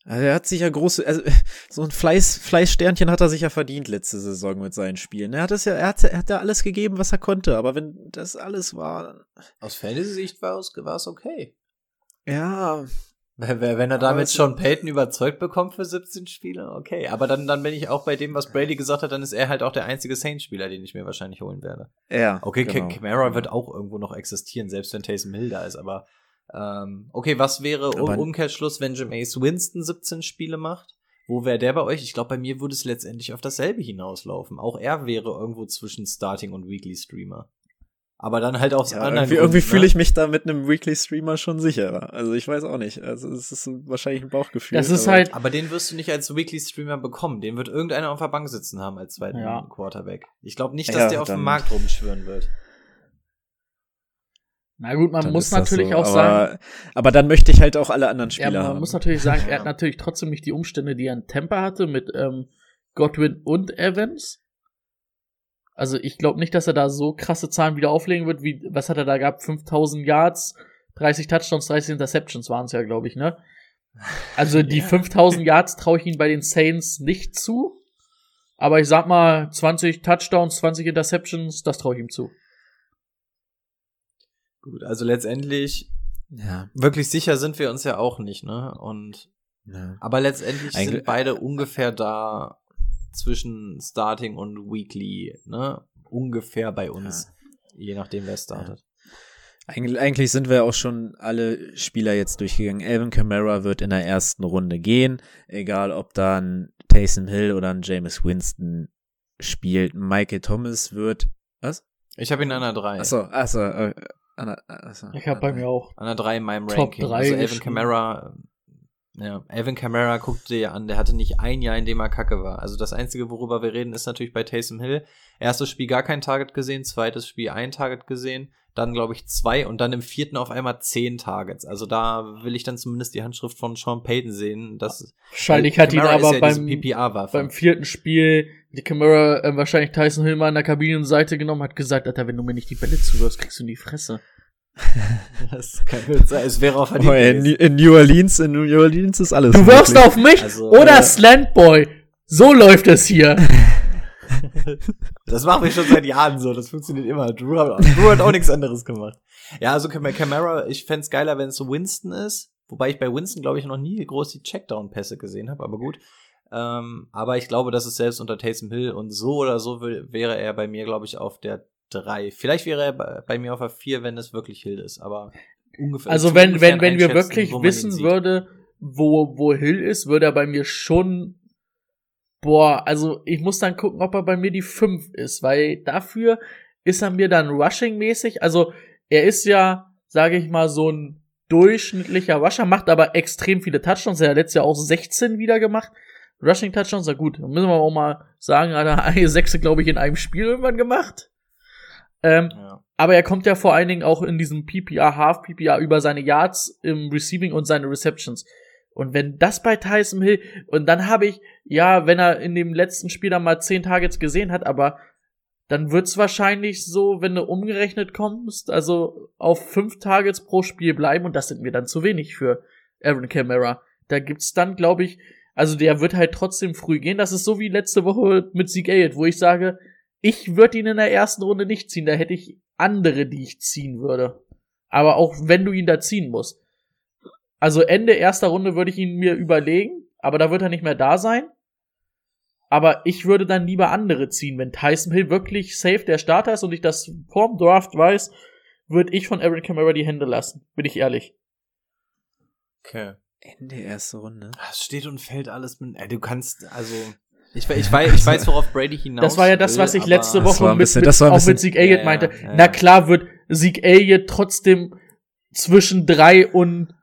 Also er hat sich ja große, also so ein Fleiß, Fleißsternchen hat er sich ja verdient letzte Saison mit seinen Spielen. Er hat es ja, er hat, er hat da alles gegeben, was er konnte, aber wenn das alles war, Aus Fantasy-Sicht war es, war es okay. ja, Wenn er damit schon Peyton überzeugt bekommt für 17 Spiele, okay. Aber dann, dann bin ich auch bei dem, was Brady gesagt hat, dann ist er halt auch der einzige Saints-Spieler, den ich mir wahrscheinlich holen werde. ja. Okay, genau. Kamara wird auch irgendwo noch existieren, selbst wenn Taysom Hill da ist, aber ähm, okay, was wäre Aber- Umkehrschluss, wenn Jameis Winston 17 Spiele macht? Wo wäre der bei euch? Ich glaube, bei mir würde es letztendlich auf dasselbe hinauslaufen. Auch er wäre irgendwo zwischen Starting und Weekly Streamer. Aber dann halt aus Ja, anderen irgendwie irgendwie fühle ne? ich mich da mit einem Weekly Streamer schon sicherer. Also ich weiß auch nicht. Also es ist wahrscheinlich ein Bauchgefühl. Das ist aber- halt, Aber den wirst du nicht als Weekly Streamer bekommen. Den wird irgendeiner auf der Bank sitzen haben als zweiten Ja. Quarterback. Ich glaube nicht, dass Ja, der auf dem Markt rumschwören wird. na gut, man dann muss natürlich so. auch aber, sagen, Aber dann möchte ich halt auch alle anderen ja, Spieler man haben. muss natürlich sagen, er Ja. hat natürlich trotzdem nicht die Umstände, die er in Tampa hatte mit ähm, Godwin und Evans. Also ich glaube nicht, dass er da so krasse Zahlen wieder auflegen wird, wie, was hat er da gehabt? 5000 Yards, 30 Touchdowns, 30 Interceptions waren es ja, glaube ich, ne? Also die Ja. 5000 Yards traue ich ihm bei den Saints nicht zu. Aber ich sag mal, 20 Touchdowns, 20 Interceptions, das traue ich ihm zu. Gut, also letztendlich ja. wirklich sicher sind wir uns ja auch nicht, ne? Und ja. aber letztendlich Eigentlich- sind beide ungefähr da zwischen Starting und Weekly, ne? Ungefähr bei uns, je nachdem wer startet. Eigentlich, eigentlich sind wir auch schon alle Spieler jetzt durchgegangen. Alvin Kamara wird in der ersten Runde gehen, egal ob dann Taysom Hill oder ein Jameis Winston spielt. Michael Thomas wird was? Ich habe ihn an der 3. Achso, achso, äh, Anna, achso. Ich habe bei mir auch. An der 3 in meinem Top Ranking. drei also Alvin. Kamara, ja, Alvin Kamara guckt dir an, der hatte nicht ein Jahr, in dem er kacke war. Also das Einzige, worüber wir reden, ist natürlich bei Taysom Hill. Erstes Spiel gar kein Target gesehen, zweites Spiel ein Target gesehen, dann glaube ich zwei und dann im vierten auf einmal zehn Targets. Also da will ich dann zumindest die Handschrift von Sean Payton sehen. Das, Wahrscheinlich hat ihn aber ja beim, beim vierten Spiel die Kamera äh, wahrscheinlich Tyson Hill mal an der Kabinenseite genommen, hat gesagt, Alter, wenn du mir nicht die Bälle zuwirfst, kriegst du in die Fresse. Das kann gut sein. Es wäre auch verdient. Oh, in, in New Orleans, in New Orleans ist alles. Du wirfst auf mich Also, oder äh, Slantboy. So läuft es hier. Das machen wir schon seit Jahren so. Das funktioniert immer. Drew hat, Drew hat auch nichts anderes gemacht. Ja, also Cam- Camara, ich fänd's geiler, wenn es so Winston ist. Wobei ich bei Winston, glaube ich, noch nie groß die Checkdown-Pässe gesehen habe, aber gut. Ähm, aber ich glaube, dass es selbst unter Taysom Hill und so oder so wäre er bei mir, glaube ich, auf der 3. Vielleicht wäre er bei, mir auf der 4, wenn es wirklich Hill ist, aber ungefähr. Also wenn, wenn, wenn wir wirklich wissen würde, wo, wo Hill ist, würde er bei mir schon, boah, also ich muss dann gucken, ob er bei mir die 5 ist, weil dafür ist er mir dann rushing-mäßig, also er ist ja, sage ich mal, so ein durchschnittlicher Rusher, macht aber extrem viele Touchdowns, er hat letztes Jahr auch 16 wieder gemacht. Rushing Touchdowns, na gut, dann müssen wir auch mal sagen, hat er eine Sechse, glaube ich, in einem Spiel irgendwann gemacht. Ähm, Ja. aber er kommt ja vor allen Dingen auch in diesem PPR, Half PPR über seine Yards im Receiving und seine Receptions. Und wenn das bei Tyson Hill, und dann habe ich, ja, wenn er in dem letzten Spiel dann mal 10 Targets gesehen hat, aber dann wird's wahrscheinlich so, wenn du umgerechnet kommst, also auf 5 Targets pro Spiel bleiben, und das sind mir dann zu wenig für Aaron Camara. Da gibt's dann, glaube ich, also der wird halt trotzdem früh gehen. Das ist so wie letzte Woche mit Zeke Elliott, wo ich sage, ich würde ihn in der ersten Runde nicht ziehen. Da hätte ich andere, die ich ziehen würde. Aber auch wenn du ihn da ziehen musst. Also Ende erster Runde würde ich ihn mir überlegen, aber da wird er nicht mehr da sein. Aber ich würde dann lieber andere ziehen. Wenn Tyson Hill wirklich safe der Starter ist und ich das vorm Draft weiß, würde ich von Aaron Camara die Hände lassen. Bin ich ehrlich. Okay. Ende erste Runde. Es steht und fällt alles mit. Äh, du kannst, also. Ich, ich, weiß, ich weiß, worauf Brady hinaus Das war ja das, was ich letzte Woche mit, bisschen- mit, ein auch bisschen- mit Zeke Elliott Ja, meinte. ja, ja. Na klar wird Zeke Elliott trotzdem zwischen drei und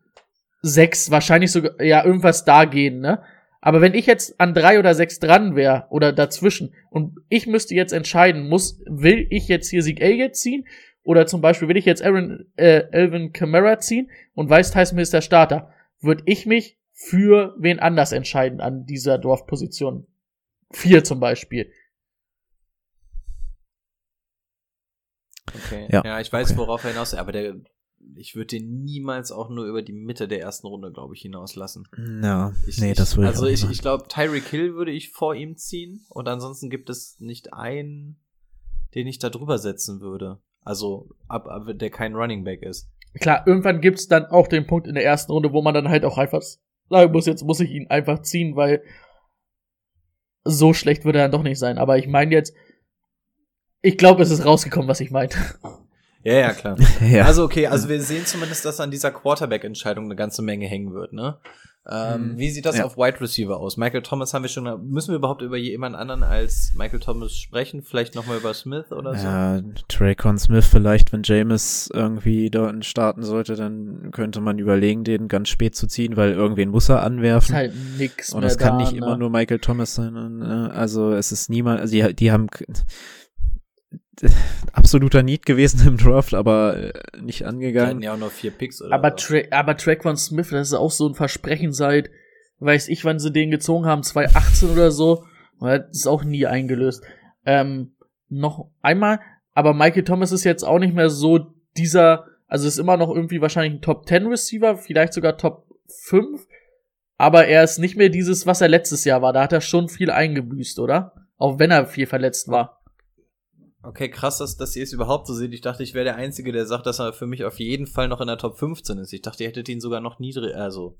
sechs, wahrscheinlich sogar, ja, irgendwas da gehen, ne? Aber wenn ich jetzt an drei oder sechs dran wäre oder dazwischen und ich müsste jetzt entscheiden, muss, will ich jetzt hier Zeke Elliott ziehen oder zum Beispiel will ich jetzt Aaron, äh, Elvin Kamara ziehen und weiß Tyson Hill ist der Starter, würde ich mich für wen anders entscheiden an dieser Dorfposition. Vier zum Beispiel. Okay. Ja, Ja, ich weiß, okay. worauf er hinaus aber der, ich würde den niemals auch nur über die Mitte der ersten Runde, glaube ich, hinauslassen. Ja, Ich, nee, ich, das würde ich Also ich, ich glaube, Tyreek Hill würde ich vor ihm ziehen und ansonsten gibt es nicht einen, den ich da drüber setzen würde. Also, ab, ab der kein Running Back ist. klar, irgendwann gibt's dann auch den Punkt in der ersten Runde, wo man dann halt auch einfach sagen muss, jetzt muss ich ihn einfach ziehen, weil so schlecht wird er dann doch nicht sein. Aber ich meine jetzt, ich glaube, es ist rausgekommen, was ich meinte. Ja, ja, klar. ja. Also okay, also wir sehen zumindest, dass an dieser Quarterback-Entscheidung eine ganze Menge hängen wird, ne? Ähm, Mhm. Wie sieht das Ja. auf Wide Receiver aus? Michael Thomas haben wir schon. Müssen wir überhaupt über jemand anderen als Michael Thomas sprechen? Vielleicht noch mal über Smith oder so? Ja, Traycon Smith vielleicht, wenn James irgendwie dort starten sollte, dann könnte man überlegen, den ganz spät zu ziehen, weil irgendwen muss er ist anwerfen. halt nix und es kann da, nicht ne? immer nur Michael Thomas sein. Und, äh, also es ist niemand, also die, die haben absoluter Need gewesen im Draft, aber äh, nicht angegangen. ja auch nur vier Picks oder Aber. Tra aber Traquan Smith, das ist auch so ein Versprechen seit, weiß ich, wann sie den gezogen haben, 2018 oder so. Das ist auch nie eingelöst. Ähm, noch einmal, aber Michael Thomas ist jetzt auch nicht mehr so dieser, also ist immer noch irgendwie wahrscheinlich ein Top 10 Receiver, vielleicht sogar Top 5. Aber er ist nicht mehr dieses, was er letztes Jahr war. Da hat er schon viel eingebüßt, oder? Auch wenn er viel verletzt war. Okay, krass, dass, dass ihr es überhaupt so seht. Ich dachte, ich wäre der Einzige, der sagt, dass er für mich auf jeden Fall noch in der Top 15 ist. Ich dachte, ihr hättet ihn sogar noch niedrig, also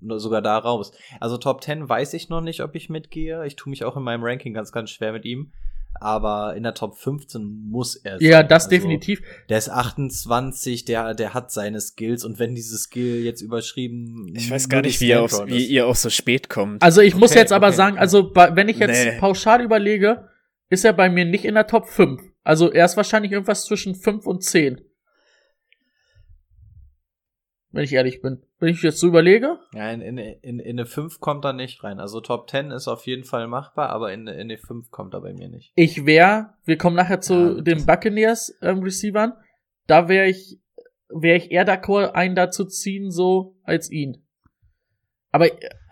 sogar da raus. Also Top 10 weiß ich noch nicht, ob ich mitgehe. Ich tue mich auch in meinem Ranking ganz, ganz schwer mit ihm. Aber in der Top 15 muss er sein. Ja, das Also, definitiv. Der ist 28, der, der hat seine Skills und wenn diese Skill jetzt überschrieben. Ich weiß gar nicht, wie ihr, auf, wie ihr auch so spät kommt. Also ich muss Okay, jetzt aber okay, sagen, okay. also wenn ich jetzt Nee. pauschal überlege, ist er bei mir nicht in der Top 5. Also er ist wahrscheinlich irgendwas zwischen 5 und 10. Wenn ich ehrlich bin. Wenn ich jetzt so überlege, Ja, in, in, in, in eine 5 kommt er nicht rein. Also Top 10 ist auf jeden Fall machbar, aber in, in eine 5 kommt er bei mir nicht. ich wäre, wir kommen nachher zu Ja, den Buccaneers ähm, Receivern, da wäre ich, wäre ich eher d'accord, einen dazu ziehen, so als ihn. Aber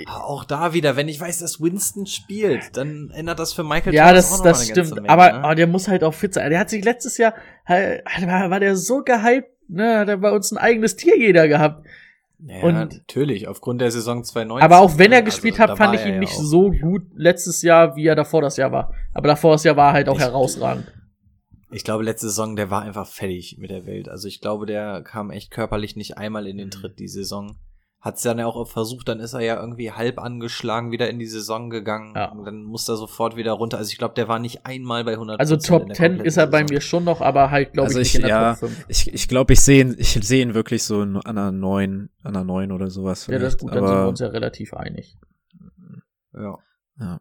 Aber Auch da wieder, wenn ich weiß, dass Winston spielt, dann ändert das für Michael ja, Thomas das, auch das stimmt. Menge, aber ne? aber der muss halt auch fit sein. Der hat sich letztes Jahr, war, war der so gehypt, ne, hat er bei uns ein eigenes Tierjäger gehabt. ja, und- natürlich, aufgrund der Saison 2019. Aber auch wenn er Also, gespielt da hat, fand ich ihn ja nicht auch- so gut letztes Jahr, wie er davor das Jahr war. Aber davor das Jahr war er halt auch Ich- herausragend. Ich glaube, letzte Saison, der war einfach fertig mit der Welt. Also ich glaube, der kam echt körperlich nicht einmal in den Tritt die Saison. Hat es dann ja auch versucht, dann ist er ja irgendwie halb angeschlagen wieder in die Saison gegangen. Ja. Und dann musste er sofort wieder runter. Also ich glaube, der war nicht einmal bei 100 Also Top der 10 kompletten ist er bei Saison. mir schon noch, aber halt, glaube Also ich, ich- nicht in der ja, Top 5. Ich, ich glaube, ich sehe ihn, ich sehe ihn wirklich so an einer neun, an einer neun oder sowas. Ja, das ist gut, dann sind wir uns ja relativ einig. Ja. Ja.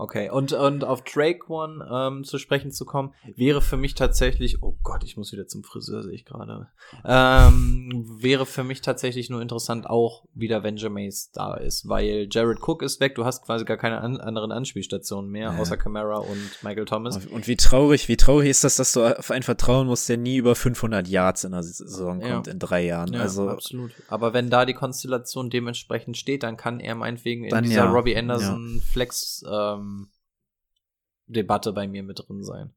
Okay, und, und auf Drake One ähm, zu sprechen zu kommen, wäre für mich tatsächlich, oh Gott, ich muss wieder zum Friseur, sehe ich gerade. Ähm, wäre für mich tatsächlich nur interessant, auch wieder, wenn Jameis da ist, weil Jared Cook ist weg, du hast quasi gar keine an anderen Anspielstationen mehr, Ja. außer Camara und Michael Thomas. Und wie traurig, wie traurig ist das, dass du auf einen vertrauen musst, der nie über 500 Yards in der Saison Ja. kommt in drei Jahren. Ja, also absolut. Aber wenn da die Konstellation dementsprechend steht, dann kann er meinetwegen in Dann dieser ja, Robbie Anderson Flex ähm, Debatte bei mir mit drin sein.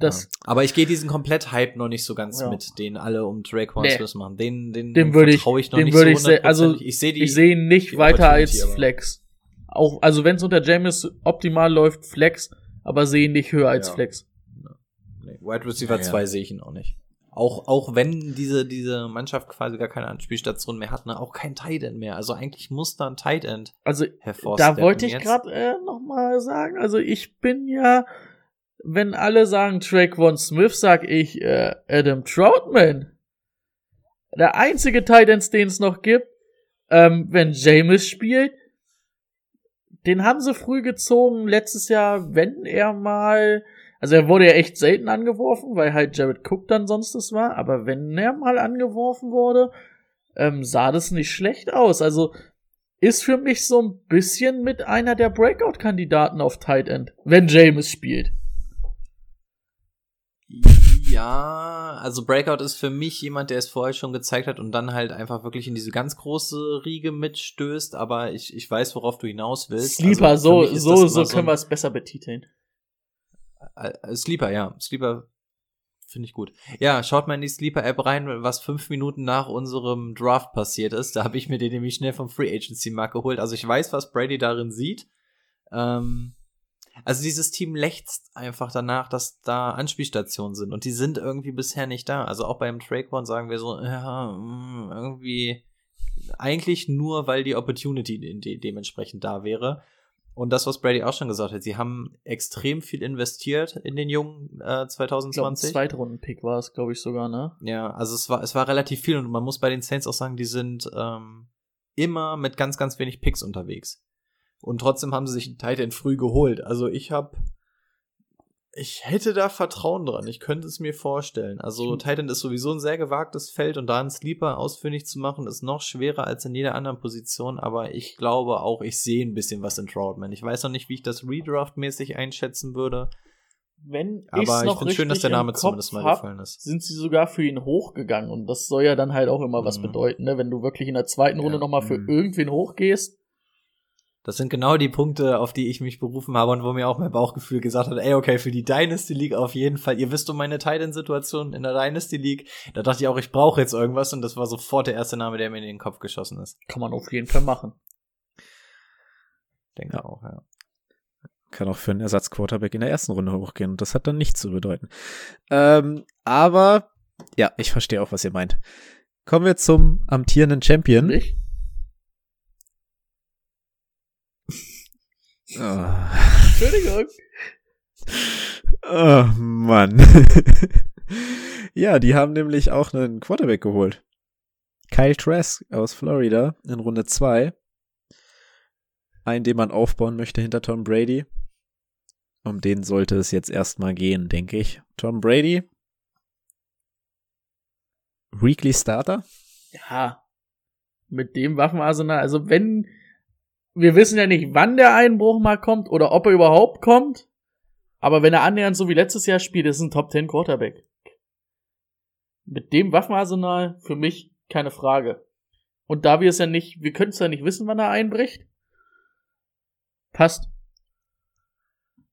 Das, Aber ich gehe diesen Komplett-Hype noch nicht so ganz Ja. mit, den alle um Traquan Nee. Smith machen. Den, den, dem würde ich, vertraue ich noch dem nicht würde so ich, also ich sehe die, ich sehe ihn nicht die weiter als aber- Flex. Auch, also wenn es unter James optimal läuft, Flex, aber sehe ihn nicht höher als Ja. Flex. Nee, Wide Receiver Ja, ja. 2 sehe ich ihn auch nicht. Auch, auch wenn diese, diese Mannschaft quasi gar keine Anspielstation mehr hat, ne, auch kein Tight End mehr. Also eigentlich muss da ein Tight End Also da wollte ich gerade äh, noch mal sagen, also ich bin ja, wenn alle sagen Traquan Smith, sag ich äh, Adam Troutman. Der einzige Titans, den es noch gibt, ähm, wenn James spielt, den haben sie früh gezogen. Letztes Jahr, wenn er mal, also er wurde ja echt selten angeworfen, weil halt Jared Cook dann sonst es war. Aber wenn er mal angeworfen wurde, ähm, sah das nicht schlecht aus. Also ist für mich so ein bisschen mit einer der Breakout-Kandidaten auf Tight End, wenn James spielt. Ja, also Breakout ist für mich jemand, der es vorher schon gezeigt hat und dann halt einfach wirklich in diese ganz große Riege mitstößt, aber ich, ich weiß, worauf du hinaus willst. Sleeper, Also so, so, so können wir ein- es besser betiteln. Äh, äh, Sleeper, ja. Sleeper finde ich gut. Ja, schaut mal in die Sleeper-App rein, was fünf Minuten nach unserem Draft passiert ist. Da habe ich mir den nämlich schnell vom Free Agency Markt geholt. Also ich weiß, was Brady darin sieht. Ähm, also dieses Team lechzt einfach danach, dass da Anspielstationen sind und die sind irgendwie bisher nicht da. Also auch beim Traquan sagen wir so, ja, irgendwie eigentlich nur, weil die Opportunity de dementsprechend da wäre. Und das, was Brady auch schon gesagt hat, sie haben extrem viel investiert in den jungen äh, Ich glaube, ein 2020. Zweitrunden-Pick war es, glaube ich, sogar, ne? Ja, also es war, es war relativ viel und man muss bei den Saints auch sagen, die sind ähm, immer mit ganz, ganz wenig Picks unterwegs. Und trotzdem haben sie sich einen Titan früh geholt. Also ich habe ich hätte da Vertrauen dran. Ich könnte es mir vorstellen. Also. Titan ist sowieso ein sehr gewagtes Feld und da einen Sleeper ausfindig zu machen, ist noch schwerer als in jeder anderen Position. Aber ich glaube auch, ich sehe ein bisschen was in Troutman. Ich weiß noch nicht, wie ich das Redraft-mäßig einschätzen würde. Wenn Aber ich noch finde schön, dass der Name zumindest mal hab, gefallen ist. sind sie sogar für ihn hochgegangen und das soll ja dann halt auch immer was Mhm. bedeuten, ne? Wenn du wirklich in der zweiten Runde Ja, nochmal für mhm. irgendwen hochgehst. Das sind genau die Punkte, auf die ich mich berufen habe und wo mir auch mein Bauchgefühl gesagt hat, ey, okay, für die Dynasty League auf jeden Fall. Ihr wisst um meine Titan-Situation in der Dynasty League. Da dachte ich auch, ich brauche jetzt irgendwas und das war sofort der erste Name, der mir in den Kopf geschossen ist. Kann man auf jeden Fall machen. Denke Ja. auch, ja. Kann auch für einen Ersatzquarterback in der ersten Runde hochgehen. Und das hat dann nichts zu bedeuten. Ähm, aber, ja, ich verstehe auch, was ihr meint. Kommen wir zum amtierenden Champion. Nicht? Oh, Entschuldigung. oh Mann. ja, die haben nämlich auch einen Quarterback geholt. Kyle Trask aus Florida in Runde 2. Einen, den man aufbauen möchte hinter Tom Brady. Um den sollte es jetzt erstmal gehen, denke ich. Tom Brady. Weekly Starter? Ja. Mit dem Waffenarsenal, also wenn, wir wissen ja nicht, wann der Einbruch mal kommt oder ob er überhaupt kommt. Aber wenn er annähernd so wie letztes Jahr spielt, ist es ein Top 10 Quarterback. Mit dem Waffenarsenal für mich keine Frage. Und da wir es ja nicht, wir können es ja nicht wissen, wann er einbricht. Passt.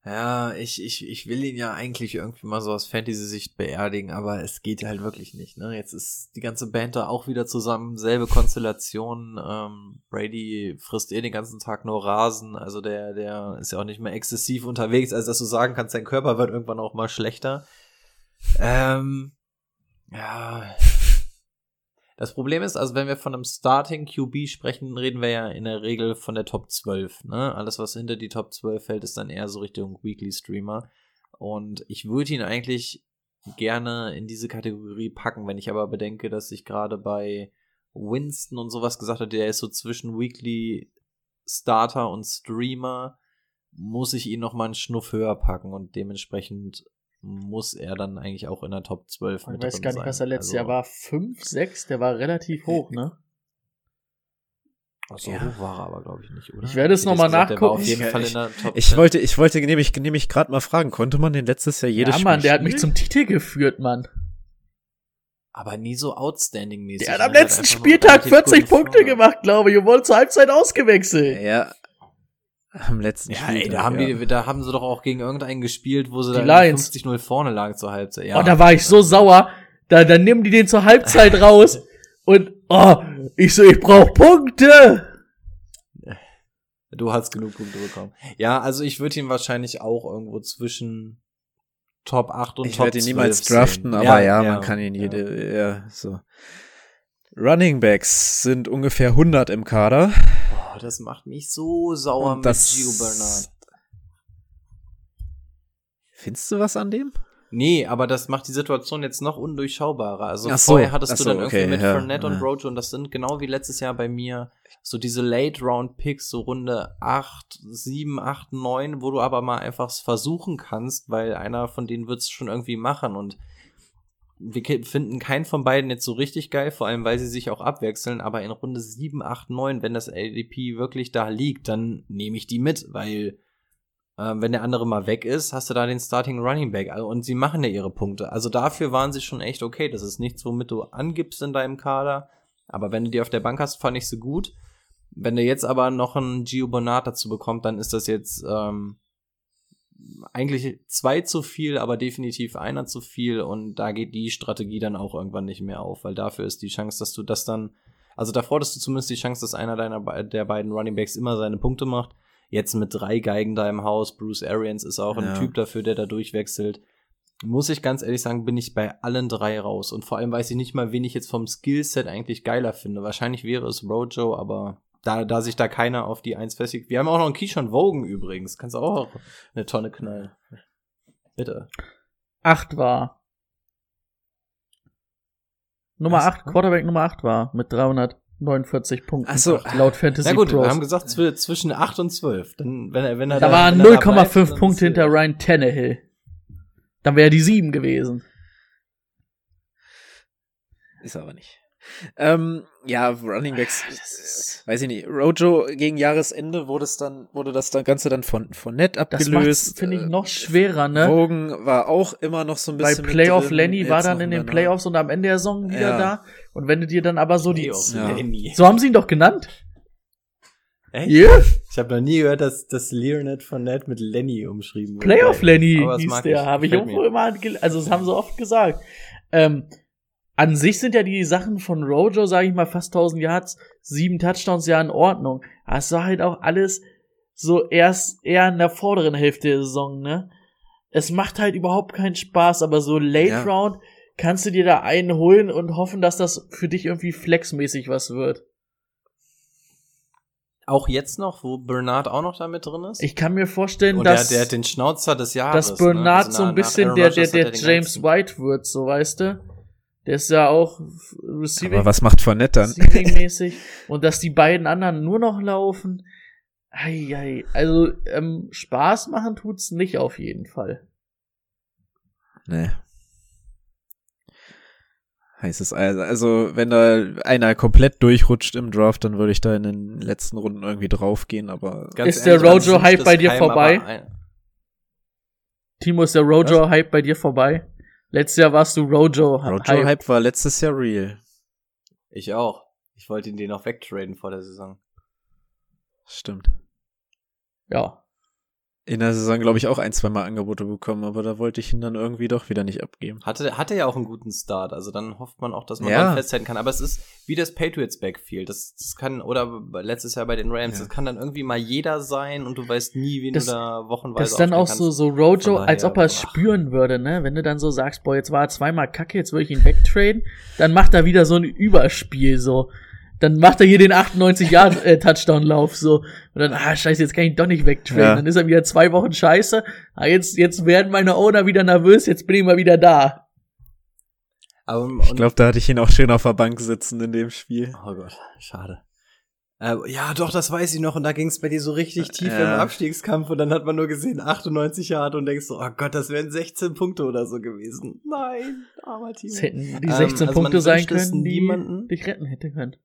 Ja, ich, ich, ich will ihn ja eigentlich irgendwie mal so aus Fantasy-Sicht beerdigen, aber es geht halt wirklich nicht. Ne? Jetzt ist die ganze Band da auch wieder zusammen, selbe Konstellation. Ähm, Brady frisst eh den ganzen Tag nur Rasen, also der, der ist ja auch nicht mehr exzessiv unterwegs, als dass du sagen kannst, sein Körper wird irgendwann auch mal schlechter. Ähm, ja. Das Problem ist, also wenn wir von einem Starting QB sprechen, reden wir ja in der Regel von der Top 12. Ne? Alles, was hinter die Top 12 fällt, ist dann eher so Richtung Weekly Streamer. Und ich würde ihn eigentlich gerne in diese Kategorie packen, wenn ich aber bedenke, dass ich gerade bei Winston und sowas gesagt habe, der ist so zwischen Weekly Starter und Streamer, muss ich ihn noch mal einen Schnuff höher packen und dementsprechend muss er dann eigentlich auch in der Top 12 Ich mit weiß drin gar nicht, sein. was er letztes Also- Jahr war. 5, 6, der war relativ hoch, ne? Ach so Ja. hoch war er aber, glaube ich, nicht, oder? Ich werde es hätte noch mal jetzt gesagt, der war nachgucken. Auf jeden Ich- Fall in der Top Ich wollte, ich wollte nämlich, nämlich gerade mal fragen, konnte man den letztes Jahr jedes ja, Spiel Mann, der hat mich spielen? zum Titel geführt, Mann. aber nie so outstanding-mäßig. Der hat ne? am letzten Spieltag relativ 40 guten Punkte Floor. gemacht, glaube ich, und wurde zur Halbzeit ausgewechselt. Ja. Am letzten Ja, Spieltag. ey, da haben, ja. die, da haben sie doch auch gegen irgendeinen gespielt, wo sie Die da Lions. 50-0 vorne lagen zur Halbzeit. Ja. Oh, da war ich so sauer. Da, dann nehmen die den zur Halbzeit raus. Und, oh, ich so, ich brauch Punkte. Du hast genug Punkte bekommen. Ja, also ich würde ihn wahrscheinlich auch irgendwo zwischen Top 8 und Ich Top werde ihn 12 niemals sehen. draften, aber ja, man kann ihn jede, ja, so. Running Backs sind ungefähr 100 im Kader. Boah, das macht mich so sauer Und mit das- Gio Bernard. Findest du was an dem? Nee, aber das macht die Situation jetzt noch undurchschaubarer. Also so, vorher hattest ach du so, dann okay, irgendwie mit ja, Fournette und ja. Rojo und das sind genau wie letztes Jahr bei mir so diese Late-Round-Picks, so Runde 8, 7, 8, 9, wo du aber mal einfach versuchen kannst, weil einer von denen wird's schon irgendwie machen und wir finden keinen von beiden jetzt so richtig geil, vor allem weil sie sich auch abwechseln, aber in Runde 7, 8, 9, wenn das LDP wirklich da liegt, dann nehme ich die mit, weil ähm, wenn der andere mal weg ist, hast du da den Starting Running Back Also, und sie machen ja ihre Punkte. Also dafür waren sie schon echt okay. Das ist nichts, womit du angibst in deinem Kader. Aber wenn du die auf der Bank hast, fand ich sie gut. Wenn du jetzt aber noch einen Gio Bernard dazu bekommst, dann ist das jetzt ähm, eigentlich zwei zu viel, aber definitiv einer zu viel. Und da geht die Strategie dann auch irgendwann nicht mehr auf, weil dafür ist die Chance, dass du das dann, also davor hattest du zumindest die Chance, dass einer deiner der beiden Running Backs immer seine Punkte macht. Jetzt mit drei Geigen da im Haus, Bruce Arians ist auch ein Ja. Typ dafür, der da durchwechselt. Muss ich ganz ehrlich sagen, bin ich bei allen drei raus. Und vor allem weiß ich nicht mal, wen ich jetzt vom Skillset eigentlich geiler finde. Wahrscheinlich wäre es Rojo, aber da, da sich da keiner auf die Eins festigt. Wir haben auch noch einen Keyshawn Wogan übrigens. Kannst du auch eine Tonne knallen. Bitte. Acht war. Nummer Was? acht, Quarterback Nummer acht war mit 349 Punkten. Ach so. Laut Fantasy Na gut, Pros. wir haben gesagt zw zwischen 8 und 12. Dann, wenn er, wenn er da waren da bleibt, 0,5 dann Punkte hinter Ryan Tannehill. Dann wäre die sieben gewesen. Ist aber nicht. Ähm, ja, Running Backs, äh, weiß ich nicht. Rojo gegen Jahresende wurde es dann, wurde das dann Ganze dann von, von Net Das abgelöst. macht, finde ich, Äh, noch schwerer, ne? Wogen war auch immer noch so ein Bei bisschen. mit Playoff drin, Lenny war dann in den. Playoffs und am Ende der Saison wieder Ja. da. Und wenn du dir dann aber so die. Ja. Lenny. So haben sie ihn doch genannt. Echt? Yeah. Ich habe noch nie gehört, dass das Learnet von Ned mit Lenny umschrieben wurde. Playoff Lenny das hieß mag der, ich. habe ich irgendwo immer, also das haben sie oft gesagt. Ähm, an sich sind ja die Sachen von Rojo, sage ich mal, fast 1000 Yards, sieben Touchdowns ja in Ordnung. Aber es war halt auch alles so erst eher in der vorderen Hälfte der Saison, ne? Es macht halt überhaupt keinen Spaß, aber so Late Ja. Round kannst du dir da einen holen und hoffen, dass das für dich irgendwie flexmäßig was wird. Auch jetzt noch, wo Bernard auch noch da mit drin ist? Ich kann mir vorstellen, Und der, dass der hat den Schnauzer des Jahres. dass Bernard ne? so nach- ein bisschen der, der, der er James ganzen- White wird, so weißt du? Der ist ja auch Receiving, Aber was macht von Net dann? Receiving-mäßig. Und dass die beiden anderen nur noch laufen. Ei, ei. Also, ähm, Spaß machen tut's nicht auf jeden Fall. Nee. Heißt es also, also, wenn da einer komplett durchrutscht im Draft, dann würde ich da in den letzten Runden irgendwie draufgehen, aber Ganz Ist der ehrlich, man Rojo-Hype bei dir keinem, vorbei? Timo, ist der Rojo-Hype bei dir vorbei? Letztes Jahr warst du Rojo-Hype. Rojo-Hype war letztes Jahr real. Ich auch. Ich wollte ihn den noch wegtraden vor der Saison. Stimmt. Ja. In der Saison, glaube ich, auch ein, zwei Mal Angebote bekommen, aber da wollte ich ihn dann irgendwie doch wieder nicht abgeben. Hatte, hatte ja auch einen guten Start, also dann hofft man auch, dass man Ja. dran festhalten kann. Aber es ist wie das Patriots Backfield. Das, das kann, oder letztes Jahr bei den Rams, Ja. das kann dann irgendwie mal jeder sein und du weißt nie, wen Das- du da wochenweise Das ist dann auch aufstellen so, kannst. so Rojo, Von als daher, ob er es spüren würde, ne? Wenn du dann so sagst, boah, jetzt war er zweimal kacke, jetzt würde ich ihn wegtraden, dann macht er wieder so ein Überspiel, so. Dann macht er hier den 98 Yard äh, Touchdown Lauf so und dann ah scheiße, jetzt kann ich ihn doch nicht wegtraden. Ja. Dann ist er wieder zwei Wochen scheiße. Ah, jetzt jetzt werden meine Owner wieder nervös, jetzt bin ich mal wieder da. Aber, Ich glaube, da hatte ich ihn auch schön auf der Bank sitzen in dem Spiel. Oh Gott, schade. Äh, ja, doch, das weiß ich noch. Und da ging es bei dir so richtig tief Ja. im Abstiegskampf. Und dann hat man nur gesehen 98 Yard und denkst so, oh Gott, das wären 16 Punkte oder so gewesen. Nein, armer Timo. Es hätten die Ähm, 16 also man Punkte sein können, die niemanden. dich retten hätte können.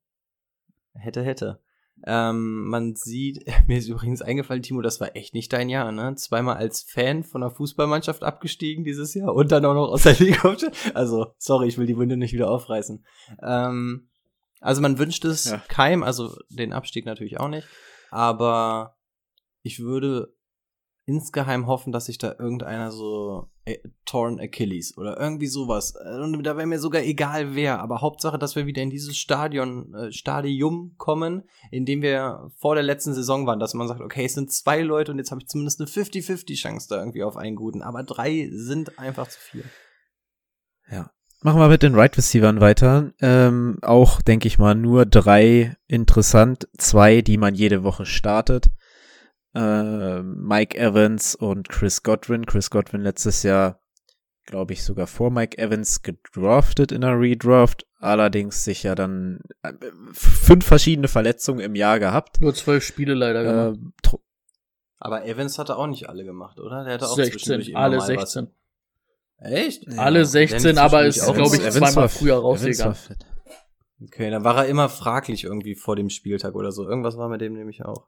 Hätte, hätte. Ähm, man sieht, mir ist übrigens eingefallen, Timo, das war echt nicht dein Jahr, ne? Zweimal als Fan von einer Fußballmannschaft abgestiegen dieses Jahr und dann auch noch aus der Liga. Also, sorry, ich will die Wunde nicht wieder aufreißen. Ähm, also man wünscht es Ja. keinem, also den Abstieg natürlich auch nicht, aber ich würde insgeheim hoffen, dass sich da irgendeiner so äh, torn Achilles oder irgendwie sowas. äh, Und da wäre mir sogar egal wer, aber Hauptsache, dass wir wieder in dieses Stadion, äh, Stadium kommen, in dem wir vor der letzten Saison waren, dass man sagt, okay, es sind zwei Leute und jetzt habe ich zumindest eine 50-50 Chance da irgendwie auf einen guten, aber drei sind einfach zu viel. Ja. Machen wir mit den Right Receivern weiter. Ähm, auch, denke ich mal, nur drei interessant. Zwei, die man jede Woche startet. Äh, Mike Evans und Chris Godwin. Chris Godwin letztes Jahr, glaube ich, sogar vor Mike Evans gedraftet in der Redraft. Allerdings sicher dann äh, fünf verschiedene Verletzungen im Jahr gehabt. Nur zwölf Spiele leider gemacht. Äh, Aber Evans hatte auch nicht alle gemacht, oder? Der hatte auch 16, zwischendurch immer alle mal 16. Was. Echt? Alle 16, der aber ist, glaube ich, zweimal war- früher rausgegangen. Okay, dann war er immer fraglich irgendwie vor dem Spieltag oder so. Irgendwas war mit dem nämlich auch.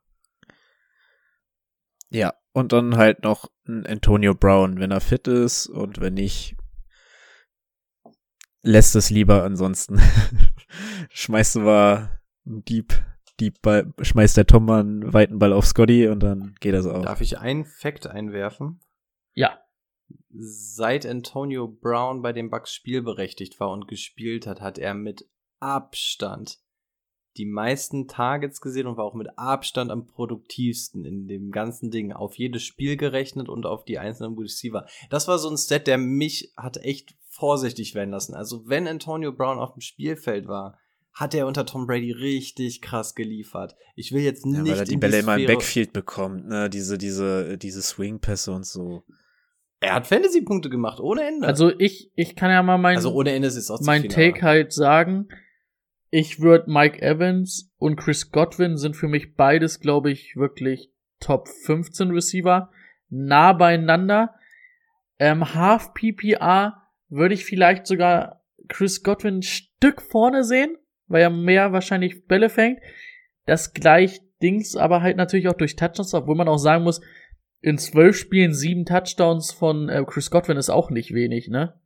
Ja, und dann halt noch ein Antonio Brown, wenn er fit ist und wenn nicht, lässt es lieber ansonsten. schmeißt du mal einen Deep, Deep Ball, schmeißt der Tom mal einen weiten Ball auf Scotty und dann geht er so auf. Darf ich einen Fact einwerfen? Ja. Seit Antonio Brown bei den Bucks spielberechtigt war und gespielt hat, hat er mit Abstand die meisten Targets gesehen und war auch mit Abstand am produktivsten in dem ganzen Ding. Auf jedes Spiel gerechnet und auf die einzelnen Receiver. Das war so ein Stat, der mich hat echt vorsichtig werden lassen. Also wenn Antonio Brown auf dem Spielfeld war, hat er unter Tom Brady richtig krass geliefert. Ich will jetzt Ja, nicht weil er die in Bälle immer im Backfield bekommt, ne, diese, diese, diese Swing-Pässe und so. Er hat Fantasy-Punkte gemacht, ohne Ende. Also ich, ich kann ja mal mein, also ohne Ende ist es auch zu mein Take halt sagen. Ich würde Mike Evans und Chris Godwin sind für mich beides, glaube ich, wirklich Top 15 Receiver. Nah beieinander. Ähm, Half PPR würde ich vielleicht sogar Chris Godwin ein Stück vorne sehen, weil er mehr wahrscheinlich Bälle fängt. Das gleicht Dings aber halt natürlich auch durch Touchdowns, obwohl man auch sagen muss, in zwölf Spielen sieben Touchdowns von äh, Chris Godwin ist auch nicht wenig, ne?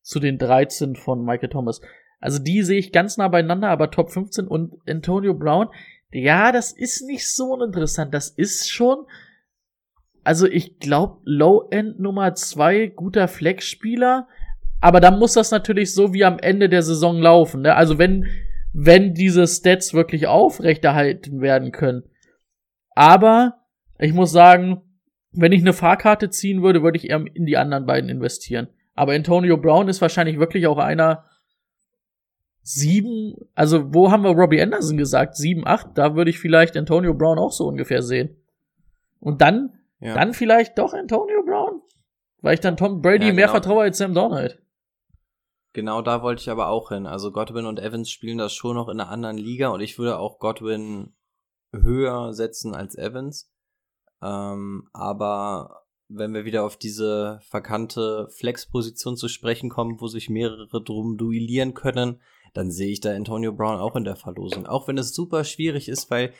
Zu den 13 von Michael Thomas. Also die sehe ich ganz nah beieinander, aber Top 15 und Antonio Brown, ja, das ist nicht so uninteressant. Das ist schon, also ich glaube, Low-End Nummer zwei, guter Flex-Spieler, aber dann muss das natürlich so wie am Ende der Saison laufen. Ne? Also wenn, wenn diese Stats wirklich aufrechterhalten werden können. Aber ich muss sagen, wenn ich eine Fahrkarte ziehen würde, würde ich eher in die anderen beiden investieren. Aber Antonio Brown ist wahrscheinlich wirklich auch einer sieben, also wo haben wir Robbie Anderson gesagt? Sieben, acht, da würde ich vielleicht Antonio Brown auch so ungefähr sehen. Und dann, Ja. dann vielleicht doch Antonio Brown. Weil ich dann Tom Brady Ja, mehr genau. vertraue als Sam Donald. Genau da wollte ich aber auch hin. Also Godwin und Evans spielen das schon noch in einer anderen Liga und ich würde auch Godwin höher setzen als Evans. Ähm, aber wenn wir wieder auf diese verkannte Flex-Position zu sprechen kommen, wo sich mehrere drum duellieren können, dann sehe ich da Antonio Brown auch in der Verlosung. Auch wenn es super schwierig ist, weil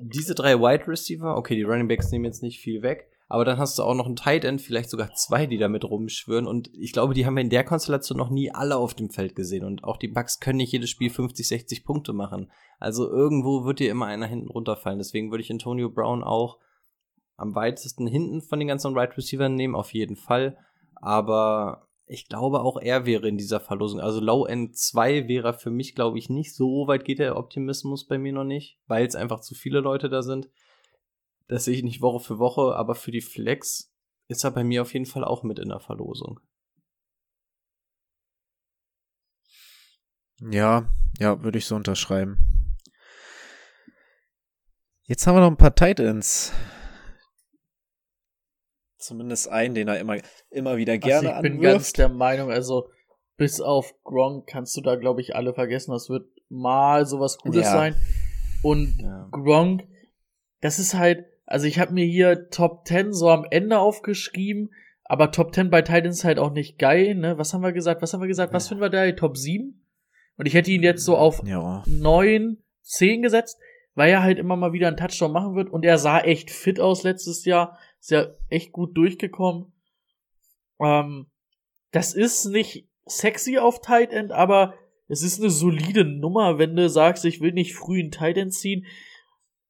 diese drei Wide Receiver, okay, die Running Backs nehmen jetzt nicht viel weg, aber dann hast du auch noch einen Tight End, vielleicht sogar zwei, die damit rumschwören. Und ich glaube, die haben wir in der Konstellation noch nie alle auf dem Feld gesehen. Und auch die Bucks können nicht jedes Spiel 50, 60 Punkte machen. Also irgendwo wird dir immer einer hinten runterfallen. Deswegen würde ich Antonio Brown auch am weitesten hinten von den ganzen Right Receivers nehmen, auf jeden Fall. Aber ich glaube, auch er wäre in dieser Verlosung. Also Low End 2 wäre für mich, glaube ich, nicht. So weit geht der Optimismus bei mir noch nicht, weil es einfach zu viele Leute da sind. Das sehe ich nicht Woche für Woche, aber für die Flex ist er bei mir auf jeden Fall auch mit in der Verlosung. Ja, ja, würde ich so unterschreiben. Jetzt haben wir noch ein paar Titans. Zumindest einen, den er immer, immer wieder gerne also ich bin ganz anwirft. der Meinung, also bis auf Gronk kannst du da, glaube ich, alle vergessen. Das wird mal sowas Gutes Ja. sein. Und Ja. Gronk, das ist halt, also ich habe mir hier Top 10 so am Ende aufgeschrieben, aber Top 10 bei Titans ist halt auch nicht geil, ne? Was haben wir gesagt? Was haben wir gesagt? Was Ja. finden wir da? Top 7? Und ich hätte ihn jetzt so auf Ja. 9, 10 gesetzt, weil er halt immer mal wieder einen Touchdown machen wird und er sah echt fit aus letztes Jahr. Ist ja echt gut durchgekommen. Ähm, das ist nicht sexy auf Tight End, aber es ist eine solide Nummer, wenn du sagst, ich will nicht früh einen Tight End ziehen.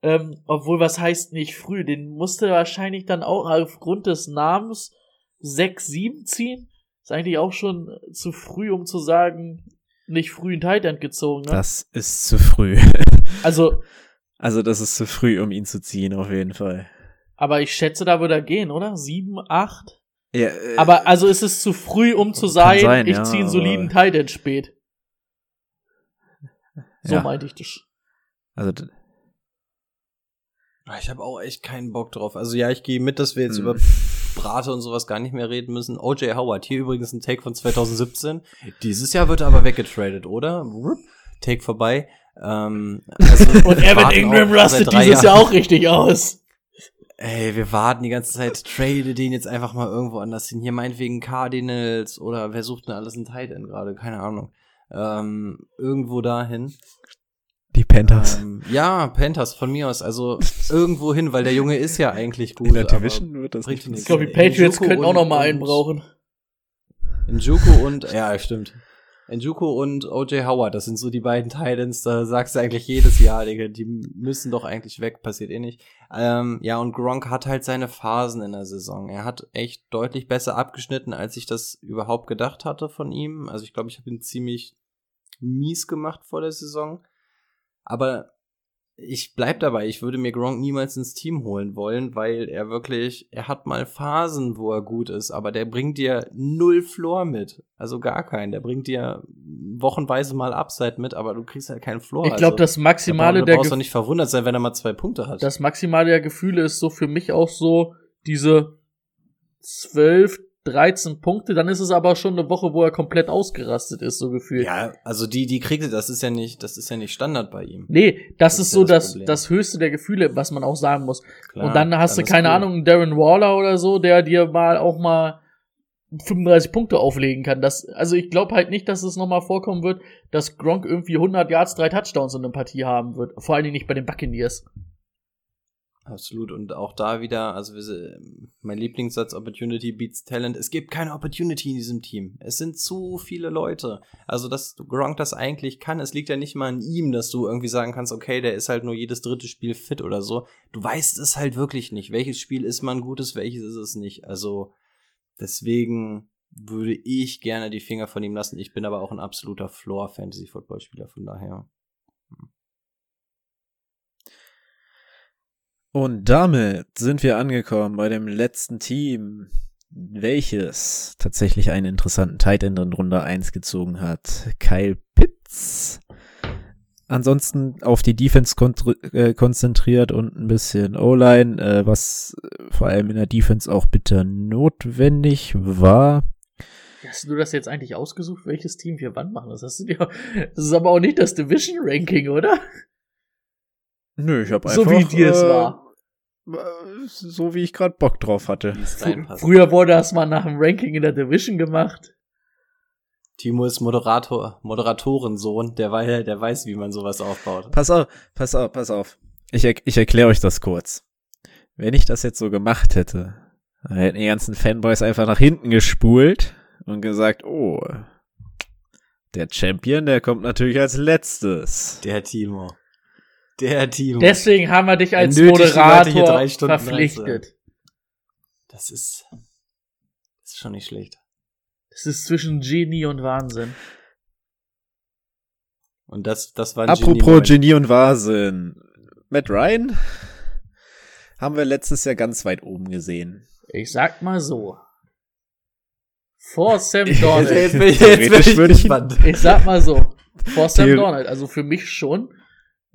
Ähm, obwohl, was heißt nicht früh? Den musste wahrscheinlich dann auch aufgrund des Namens 6, 7 ziehen. Ist eigentlich auch schon zu früh, um zu sagen, nicht früh in Tight End gezogen, ne? Das ist zu früh. Also, Also das ist zu früh, um ihn zu ziehen, auf jeden Fall. aber ich schätze, da würde er gehen, oder? 7, 8? Ja, äh, Aber also ist es zu früh, um zu sein, sein, ich ja, ziehe einen soliden Tight End spät. So ja, meinte ich das. Also d- Ich habe auch echt keinen Bock drauf. Also ja, ich gehe mit, dass wir jetzt Hm. über Brate und sowas gar nicht mehr reden müssen. OJ Howard, hier übrigens ein Take von 2017. Dieses Jahr wird er aber weggetradet, oder? Rup, Take vorbei. Ähm, also Und Evan Ingram rastet dieses Jahren. Jahr auch richtig aus. Ey, wir warten die ganze Zeit, trade den jetzt einfach mal irgendwo anders hin. Hier meinetwegen Cardinals oder wer sucht denn alles ein Tight End gerade? Keine Ahnung. Ähm, irgendwo dahin. die Panthers. Ähm, ja, Panthers von mir aus. Also irgendwo hin, weil der Junge ist ja eigentlich gut. In der aber Division wird das nicht ihn Ich glaube, die Njoku Patriots könnten auch noch mal einen brauchen. Njuku und, ja, stimmt. Njuku und OJ Howard, das sind so die beiden Titans, da sagst du eigentlich jedes Jahr, Digga, die müssen doch eigentlich weg, passiert eh nicht. Ähm, ja, und Gronk hat halt seine Phasen in der Saison. Er hat echt deutlich besser abgeschnitten, als ich das überhaupt gedacht hatte von ihm. Also ich glaube, ich habe ihn ziemlich mies gemacht vor der Saison. Aber ich bleib dabei, ich würde mir Gronk niemals ins Team holen wollen, weil er wirklich, er hat mal Phasen, wo er gut ist, aber der bringt dir null Floor mit. Also gar keinen. Der bringt dir wochenweise mal Upside mit, aber du kriegst halt keinen Floor. Ich glaube, das also, Maximale da der brauchst du Ge nicht verwundert sein, wenn er mal zwei Punkte hat. das Maximale der Gefühle ist so für mich auch so diese 12, 13 Punkte, dann ist es aber schon eine Woche, wo er komplett ausgerastet ist, so gefühlt. ja, also die, die kriegt er, das ist ja nicht, das ist ja nicht Standard bei ihm. Nee, das, Das ist ist so ja das das, Problem. das höchste der Gefühle, was man auch sagen muss. Klar, und dann hast du, ist keine cool. Ahnung, einen Darren Waller oder so, der dir mal auch mal 35 Punkte auflegen kann. Das, also ich glaube halt nicht, dass es nochmal vorkommen wird, dass Gronk irgendwie 100 Yards, drei Touchdowns in einer Partie haben wird. Vor allen Dingen nicht bei den Buccaneers. Absolut. Und auch da wieder, also mein Lieblingssatz, Opportunity beats Talent. Es gibt keine Opportunity in diesem Team. Es sind zu viele Leute. Also, dass Gronk das eigentlich kann, es liegt ja nicht mal an ihm, dass du irgendwie sagen kannst, okay, der ist halt nur jedes dritte Spiel fit oder so. Du weißt es halt wirklich nicht. Welches Spiel ist mal ein gutes, welches ist es nicht. Also, deswegen würde ich gerne die Finger von ihm lassen. Ich bin aber auch ein absoluter Floor-Fantasy-Football-Spieler, von daher. Und damit sind wir angekommen bei dem letzten Team, welches tatsächlich einen interessanten Tight End in Runde 1 gezogen hat. Kyle Pitts. Ansonsten auf die Defense äh, konzentriert und ein bisschen O-Line, äh, was vor allem in der Defense auch bitter notwendig war. Hast du das jetzt eigentlich ausgesucht, welches Team wir wann machen? Das hast du dir. Das ist aber auch nicht das Division Ranking, oder? Nö, ich habe So einfach wie dir es äh, war. äh, So wie ich gerade Bock drauf hatte. Früher wurde das mal nach dem Ranking in der Division gemacht. Timo ist Moderator, Moderatorensohn, der, wei- der weiß, wie man sowas aufbaut. Pass auf, pass auf, pass auf. Ich, er ich erkläre euch das kurz. Wenn ich das jetzt so gemacht hätte, dann hätten die ganzen Fanboys einfach nach hinten gespult und gesagt, oh, der Champion, der kommt natürlich als letztes. Der Timo. Der Timo. Deswegen haben wir dich als Moderator drei Stunden verpflichtet. das ist, das ist schon nicht schlecht. Das ist zwischen Genie und Wahnsinn. Und das, das war ein Apropos Genie-Moment. Genie und Wahnsinn. Matt Ryan haben wir letztes Jahr ganz weit oben gesehen. Ich sag mal so. Vor Sam Jetzt, Donald. jetzt, bin ich- jetzt bin Theoretisch ich würde ich-. Ich sag mal so. Vor Sam Donald. Also für mich schon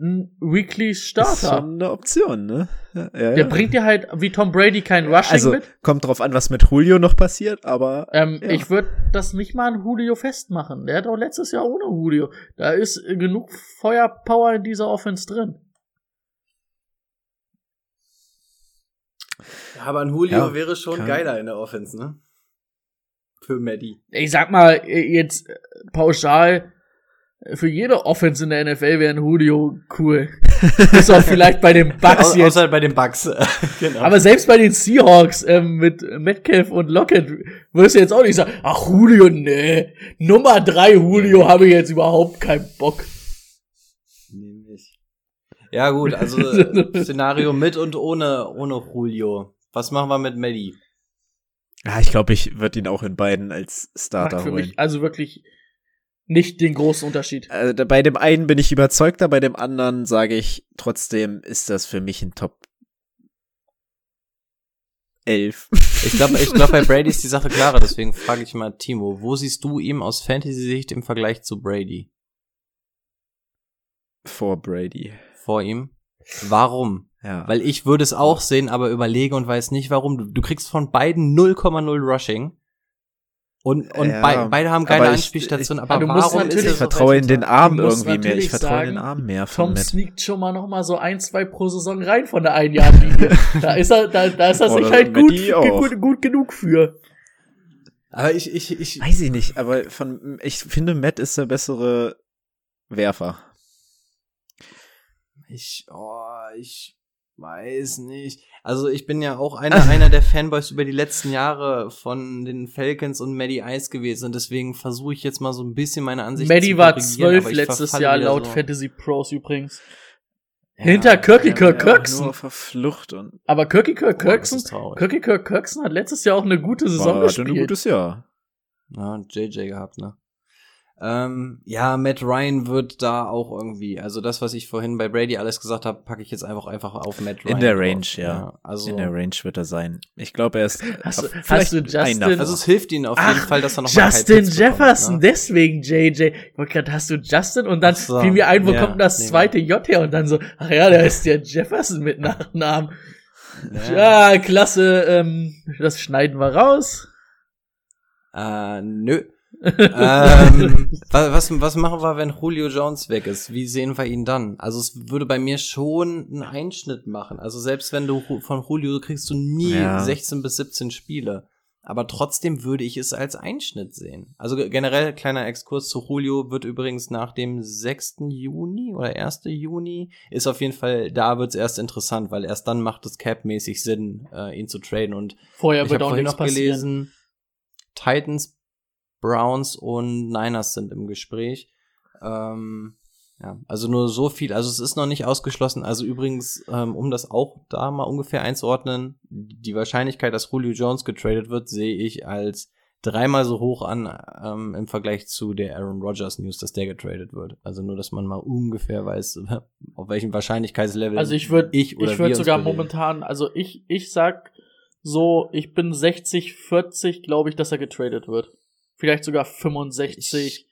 ein Weekly Das ist Starter. schon eine Option, ne? Ja, ja, Der ja. bringt dir halt wie Tom Brady kein Rushing also, mit. kommt drauf an, was mit Julio noch passiert, aber Ähm, ja. Ich würde das nicht mal an Julio festmachen. Der hat auch letztes Jahr ohne Julio. Da ist genug Feuerpower in dieser Offense drin. Aber ein Julio Ja, wäre schon kann- geiler in der Offense, ne? Für Maddie. Ich sag mal, jetzt pauschal, für jede Offense in der NFL wäre ein Julio cool. Ist auch vielleicht bei den Bucks Au jetzt. außer bei den Bucks. genau. Aber selbst bei den Seahawks ähm, mit Metcalf und Lockett wirst du jetzt auch nicht sagen, ach Julio, nee. Nummer drei Julio habe ich jetzt überhaupt keinen Bock. Nee, nicht. Ja, gut, also Szenario mit und ohne, ohne Julio. Was machen wir mit Maddie? Ja, ich glaube, ich würde ihn auch in beiden als Starter holen. mich also wirklich nicht den großen Unterschied. Also, bei dem einen bin ich überzeugter, bei dem anderen sage ich, trotzdem ist das für mich ein Top 11. Ich glaube, ich glaub, bei Brady ist die Sache klarer, deswegen frage ich mal Timo, wo siehst du ihm aus Fantasy-Sicht im Vergleich zu Brady? Vor Brady. Vor ihm? Warum? Ja. Weil ich würde es auch sehen, aber überlege und weiß nicht warum. Du, du kriegst von beiden 0,0 Rushing. Und, und Ja, bei, beide haben geile aber ich- Anspielstationen, ich- aber aber du musst warum ist natürlich- er ich vertraue in den Arm Du musst irgendwie mehr. Ich vertraue in den sagen, Arm mehr von Tom Matt. sneakt schon mal noch mal so ein, zwei pro Saison rein von der Einjahrlinie. da ist er, da, da ist er sich Oder halt gut, gut, gut genug für. Aber ich, ich, ich, Weiß ich nicht, aber von, ich finde, Matt ist der bessere Werfer. Ich, oh, ich weiß nicht. Also ich bin ja auch einer, einer der Fanboys über die letzten Jahre von den Falcons und Maddie Ice gewesen und deswegen versuche ich jetzt mal so ein bisschen meine Ansicht Maddie zu war korrigieren, zwölf letztes Jahr laut so. Fantasy Pros übrigens. Ja, Hinter Kirky Kirk ja, Kirkson. Nur auf der Flucht und Aber Kirky Kirk ist traurig. Kirky Kirk Kirkson hat letztes Jahr auch eine gute Saison war, hatte ein gespielt. gutes Jahr. Ja, JJ gehabt, ne? Ähm, ja, Matt Ryan wird da auch irgendwie, also das, was ich vorhin bei Brady alles gesagt habe, packe ich jetzt einfach einfach auf Matt Ryan. In der. Range, ja. also, In der Range wird er sein. Ich glaube, er ist. Hast du- hast du Justin- also es hilft ihnen auf jeden Ach, Fall, dass er noch mal Justin Jefferson, bekommt, ne? deswegen JJ. Ich wollte gerade, hast du Justin? Und dann so, fiel mir ein, wo ja, kommt das nee, zweite J her? Und dann so, ach ja, da ist der Jefferson mit Nachnamen. Ja. Ja, klasse, ähm, das schneiden wir raus. Äh, nö. Ähm, wa- was, was machen wir, wenn Julio Jones weg ist? Wie sehen wir ihn dann? Also es würde bei mir schon einen Einschnitt machen. Also selbst wenn du von Julio kriegst du nie Ja. 16 bis 17 Spiele. Aber trotzdem würde ich es als Einschnitt sehen. Also ge- generell kleiner Exkurs zu Julio wird übrigens nach dem 6. Juni oder 1. Juni ist auf jeden Fall, da wird es erst interessant, weil erst dann macht es capmäßig Sinn, äh, ihn zu traden und Vorher ich wird auch vorhin nichts noch passieren. gelesen, Titans, Browns und Niners sind im Gespräch. Ähm, ja, also nur so viel. Also es ist noch nicht ausgeschlossen. Also übrigens, ähm, um das auch da mal ungefähr einzuordnen, die Wahrscheinlichkeit, dass Julio Jones getradet wird, sehe ich als dreimal so hoch an ähm, im Vergleich zu der Aaron Rodgers News, dass der getradet wird. Also nur, dass man mal ungefähr weiß, auf welchem Wahrscheinlichkeitslevel Also ich würde, ich ich, würde sogar bewegen. momentan, also ich, ich sag so, ich bin 60, 40, glaube ich, dass er getradet wird. Vielleicht sogar 65.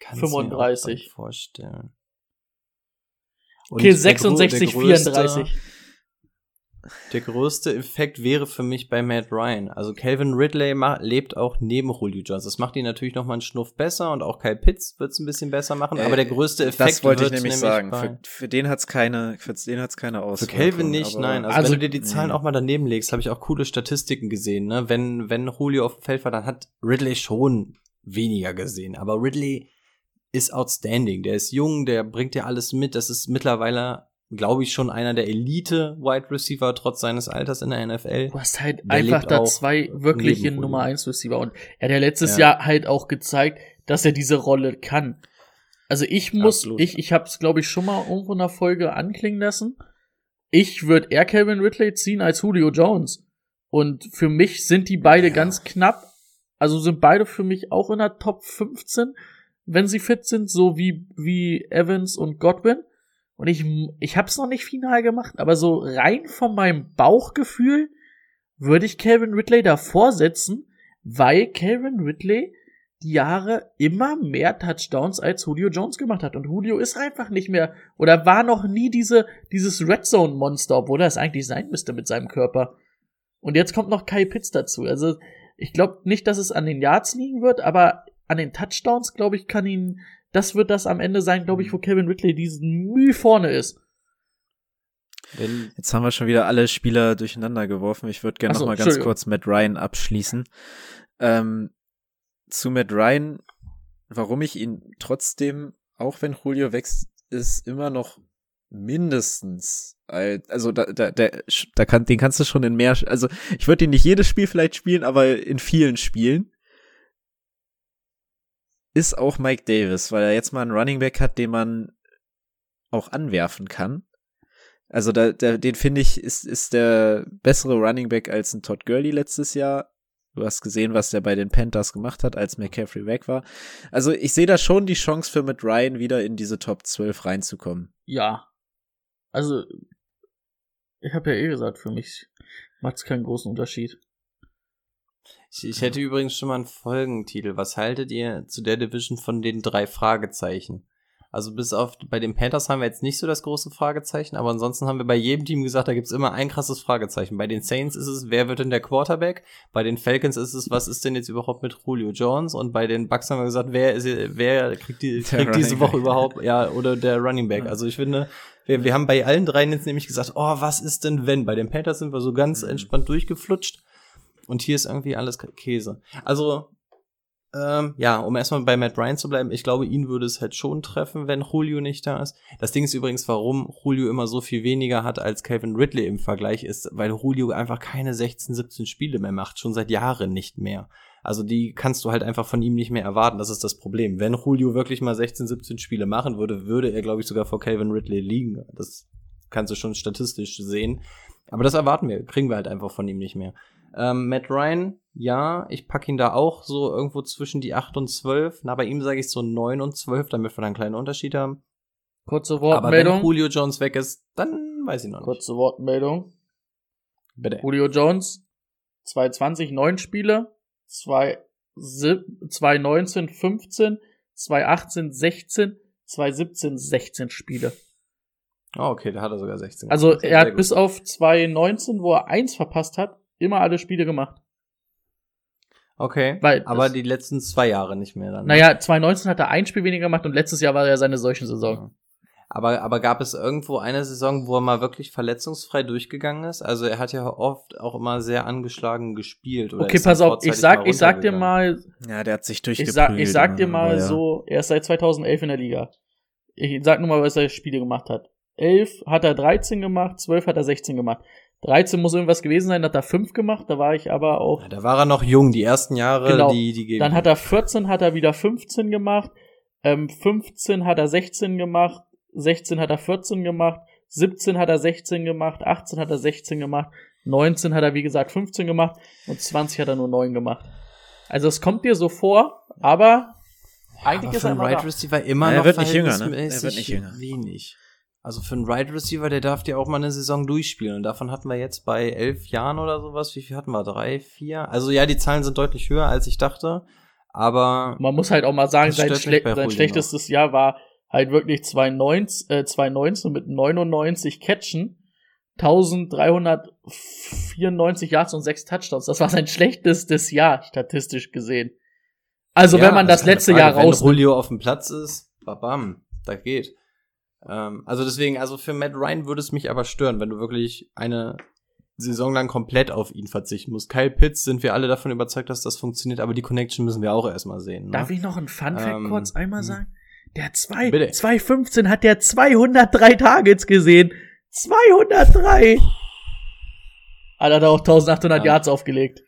Kann's mir auch 35. bald vorstellen. Und Okay, der gro- 66, der größte- 34. Der größte Effekt wäre für mich bei Matt Ryan. Also Calvin Ridley lebt auch neben Julio Jones. Das macht ihn natürlich noch mal einen Schnuff besser und auch Kyle Pitts wird es ein bisschen besser machen. aber der größte Effekt Äh, Das wollte ich wird nämlich sagen. bei- Für, für den hat's keine, für den hat's keine Für Auswirkung. Calvin nicht, aber- nein. Also, Also- wenn du dir die Zahlen Nee. auch mal daneben legst, habe ich auch coole Statistiken gesehen. Ne? Wenn, wenn Julio auf dem Feld war, dann hat Ridley schon weniger gesehen. Aber Ridley ist outstanding. Der ist jung, der bringt dir alles mit. Das ist mittlerweile, glaube ich, schon einer der Elite-Wide Receiver, trotz seines Alters in der NFL. Du hast halt Der einfach da zwei wirkliche Nummer Julio. 1 Receiver und er hat ja letztes Ja. Jahr halt auch gezeigt, dass er diese Rolle kann. Also ich muss, Absolut. ich, ich habe es glaube ich schon mal irgendwo in der Folge anklingen lassen. Ich würde eher Calvin Ridley ziehen als Julio Jones. Und für mich sind die beide Ja. ganz knapp. Also sind beide für mich auch in der Top 15, wenn sie fit sind, so wie, wie Evans und Godwin. Und ich, ich habe es noch nicht final gemacht, aber so rein von meinem Bauchgefühl würde ich Calvin Ridley davor setzen, weil Calvin Ridley die Jahre immer mehr Touchdowns als Julio Jones gemacht hat. Und Julio ist einfach nicht mehr oder war noch nie diese, dieses Red Zone Monster, obwohl er es eigentlich sein müsste mit seinem Körper. Und jetzt kommt noch Kai Pitts dazu. Also ich glaube nicht, dass es an den Yards liegen wird, aber an den Touchdowns, glaube ich, kann ihn, das wird das am Ende sein, glaube ich, wo Calvin Ridley diesen Mühe vorne ist. Jetzt haben wir schon wieder alle Spieler durcheinander geworfen. Ich würde gerne so, noch mal ganz kurz Matt Ryan abschließen. Ähm, zu Matt Ryan, warum ich ihn trotzdem, auch wenn Julio wächst, ist immer noch mindestens, als- also da, da, der, da kann, den kannst du schon in mehr, also ich würde ihn nicht jedes Spiel vielleicht spielen, aber in vielen Spielen ist auch Mike Davis, weil er jetzt mal einen Running Back hat, den man auch anwerfen kann. Also da, da, den finde ich, ist, ist der bessere Running Back als ein Todd Gurley letztes Jahr. Du hast gesehen, was der bei den Panthers gemacht hat, als McCaffrey weg war. Also ich sehe da schon die Chance für Matt Ryan wieder in diese Top 12 reinzukommen. Ja. Also, ich habe ja eh gesagt, für mich macht es keinen großen Unterschied. Ich, ich hätte übrigens schon mal einen Folgentitel. Was haltet ihr zu der Division von den drei Fragezeichen? Also bis auf bei den Panthers haben wir jetzt nicht so das große Fragezeichen, aber ansonsten haben wir bei jedem Team gesagt, da gibt's immer ein krasses Fragezeichen. Bei den Saints ist es, wer wird denn der Quarterback? Bei den Falcons ist es, was ist denn jetzt überhaupt mit Julio Jones? Und bei den Bucks haben wir gesagt, wer ist wer kriegt, die, kriegt diese Woche überhaupt ja oder der Running Back? Also ich finde, wir, wir haben bei allen dreien jetzt nämlich gesagt, oh, was ist denn wenn? Bei den Panthers sind wir so ganz entspannt durchgeflutscht. Und hier ist irgendwie alles Käse. Also, ähm, ja, um erstmal bei Matt Ryan zu bleiben, ich glaube, ihn würde es halt schon treffen, wenn Julio nicht da ist. Das Ding ist übrigens, warum Julio immer so viel weniger hat als Calvin Ridley im Vergleich ist, weil Julio einfach keine 16, 17 Spiele mehr macht, schon seit Jahren nicht mehr. Also die kannst du halt einfach von ihm nicht mehr erwarten, das ist das Problem. Wenn Julio wirklich mal 16, 17 Spiele machen würde, würde er, glaube ich, sogar vor Calvin Ridley liegen. Das kannst du schon statistisch sehen. Aber das erwarten wir, kriegen wir halt einfach von ihm nicht mehr. Ähm, Matt Ryan, ja, ich pack ihn da auch so irgendwo zwischen die 8 und 12. Na, bei ihm sage ich so 9 und 12, damit wir da einen kleinen Unterschied haben. Kurze Aber wenn Wortmeldung. Julio Jones weg ist, dann weiß ich noch nicht. Kurze Wortmeldung. Bitte. Julio Jones, 220 9 Spiele, 2 2019 15, 2018 16, 2017 16 Spiele. Oh, okay, da hat er sogar 16. Also gemacht. er hat gut. bis auf 2019, wo er eins verpasst hat, immer alle Spiele gemacht. Okay, Weil aber die letzten zwei Jahre nicht mehr dann. ne? Naja, 2019 hat er ein Spiel weniger gemacht und letztes Jahr war ja seine solchen Saison. Aber, aber gab es irgendwo eine Saison, wo er mal wirklich verletzungsfrei durchgegangen ist? Also er hat ja oft auch immer sehr angeschlagen gespielt. Oder Okay, pass auf, ich sag, ich sag dir mal, Ja, der hat sich ich durchgeprügelt. sag, ich sag dir mal ja. so, er ist seit 2011 in der Liga. Ich sag nur mal, was er Spiele gemacht hat. 11 hat er 13 gemacht, 12 hat er 16 gemacht. 13 muss irgendwas gewesen sein, hat er 5 gemacht, da war ich aber auch Ja, da war er noch jung, die ersten Jahre, Genau. die, die geben. Dann hat er 14, hat er wieder 15 gemacht. Ähm, 15 hat er 16 gemacht. 16 hat er 14 gemacht. 17 hat er 16 gemacht. 18 hat er 16 gemacht. 19 hat er, wie gesagt, 15 gemacht. Und 20 hat er nur 9 gemacht. Also es kommt dir so vor, aber eigentlich aber ist er einen immer Right. Receiver immer Ja, er noch wird nicht jünger, ne? Er wird nicht jünger. wenig. Also für einen Right Receiver, der darf dir auch mal eine Saison durchspielen. Und davon hatten wir jetzt bei elf Jahren oder sowas. Wie viel hatten wir? Drei, vier? Also ja, die Zahlen sind deutlich höher, als ich dachte. Aber Man muss halt auch mal sagen, Das sein, schle sein schlechtestes Jahr war halt wirklich 2019, äh, 2019 mit 99 Catchen, 1394 Yards und 6 Touchdowns. Das war sein schlechtestes Jahr, statistisch gesehen. Also Ja, wenn man das ist keine letzte Frage. Jahr Wenn raus. Julio auf dem Platz ist, babam, da geht. Ähm, also deswegen, also für Matt Ryan würde es mich aber stören, wenn du wirklich eine Saison lang komplett auf ihn verzichten musst. Kyle Pitts sind wir alle davon überzeugt, dass das funktioniert, aber die Connection müssen wir auch erstmal sehen. Ne? Darf ich noch einen Fun Fact Ähm, kurz einmal hm. sagen? Der zwei, Bitte. 2015 hat der 203 Targets gesehen. 203! Ah, da hat er auch 1800 Ja. Yards aufgelegt.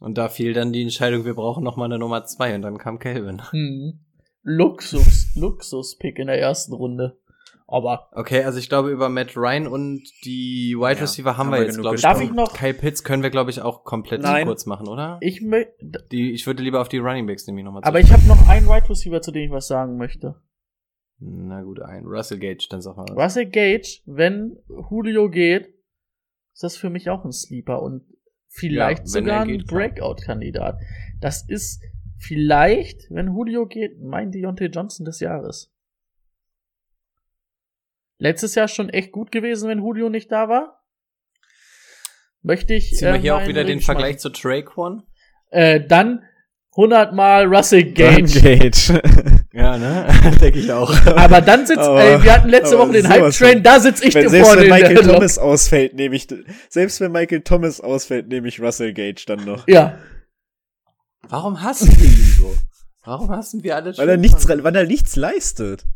Und da fiel dann die Entscheidung, wir brauchen noch mal eine Nummer zwei und dann kam Calvin. Hm. Luxus, Luxus-Pick in der ersten Runde. Aber Okay, also ich glaube, über Matt Ryan und die Wide Ja, Receiver haben haben wir wir jetzt, genug glaube ich. Darf ich noch- Kyle Pitts können wir, glaube ich, auch komplett Nein. kurz machen, oder? ich möchte, Die, ich würde lieber auf die Running Backs nämlich nochmal aber ich habe noch einen Wide Receiver, zu dem ich was sagen möchte. Na gut, ein. Russell Gage, dann sag mal was. Russell Gage, wenn Julio geht, ist das für mich auch ein Sleeper und vielleicht Ja, sogar ein. Breakout-Kandidat. Das ist vielleicht, wenn Julio geht, mein Deontay Johnson des Jahres. Letztes Jahr schon echt gut gewesen, wenn Julio nicht da war. Möchte ich. Ziehen wir äh, hier mal auch wieder den. Vergleich zu Traquan? Äh, dann 100 Mal Russell Gage. Gage. Ja, ne? Denke ich auch. Aber dann sitzt, Aber- ey, wir hatten letzte Woche den sowas Hype-Train, von. da sitz ich wenn, selbst vorne wenn in der Michael. Thomas ausfällt, nehme ich, selbst wenn Michael Thomas ausfällt, nehme ich Russell Gage dann noch. Ja, Warum hassen wir ihn so? Warum hassen wir alle Weil er schon nichts, weil er nichts leistet.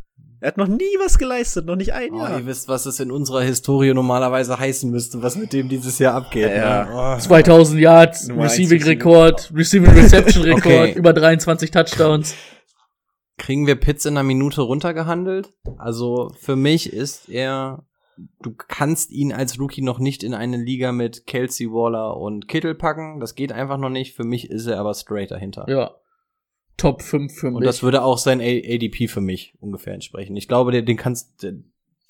Er hat noch nie was geleistet, noch nicht ein Oh, Jahr. ihr wisst, was es in unserer Historie normalerweise heißen müsste, was mit dem dieses Jahr abgeht. Ja. Ne? 2000 Yards, Receiving-Rekord, Receiving-Reception-Rekord, Okay. über 23 Touchdowns. Kriegen wir Pitts in einer Minute runtergehandelt? Also für mich ist er du kannst ihn als Rookie noch nicht in eine Liga mit Kelsey Waller und Kittel packen. Das geht einfach noch nicht. Für mich ist er aber straight dahinter. Ja. Top 5 für mich. Und das würde auch sein ADP für mich ungefähr entsprechen. Ich glaube, der, den kannst, der,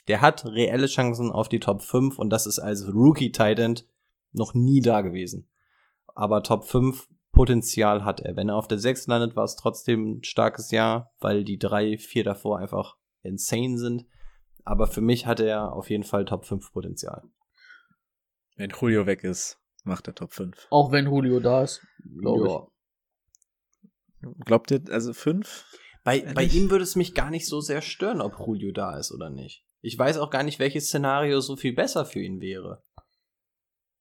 der hat reelle Chancen auf die Top 5 und das ist als Rookie Titan noch nie da gewesen. Aber Top 5 Potenzial hat er. Wenn er auf der 6 landet, war es trotzdem ein starkes Jahr, weil die drei, vier davor einfach insane sind. Aber für mich hat er auf jeden Fall Top 5 Potenzial. Wenn Julio weg ist, macht er Top 5. Auch wenn Julio da ist, glaube Ja. Glaubt ihr, also 5? Bei, Ehrlich? bei ihm würde es mich gar nicht so sehr stören, ob Julio da ist oder nicht. Ich weiß auch gar nicht, welches Szenario so viel besser für ihn wäre.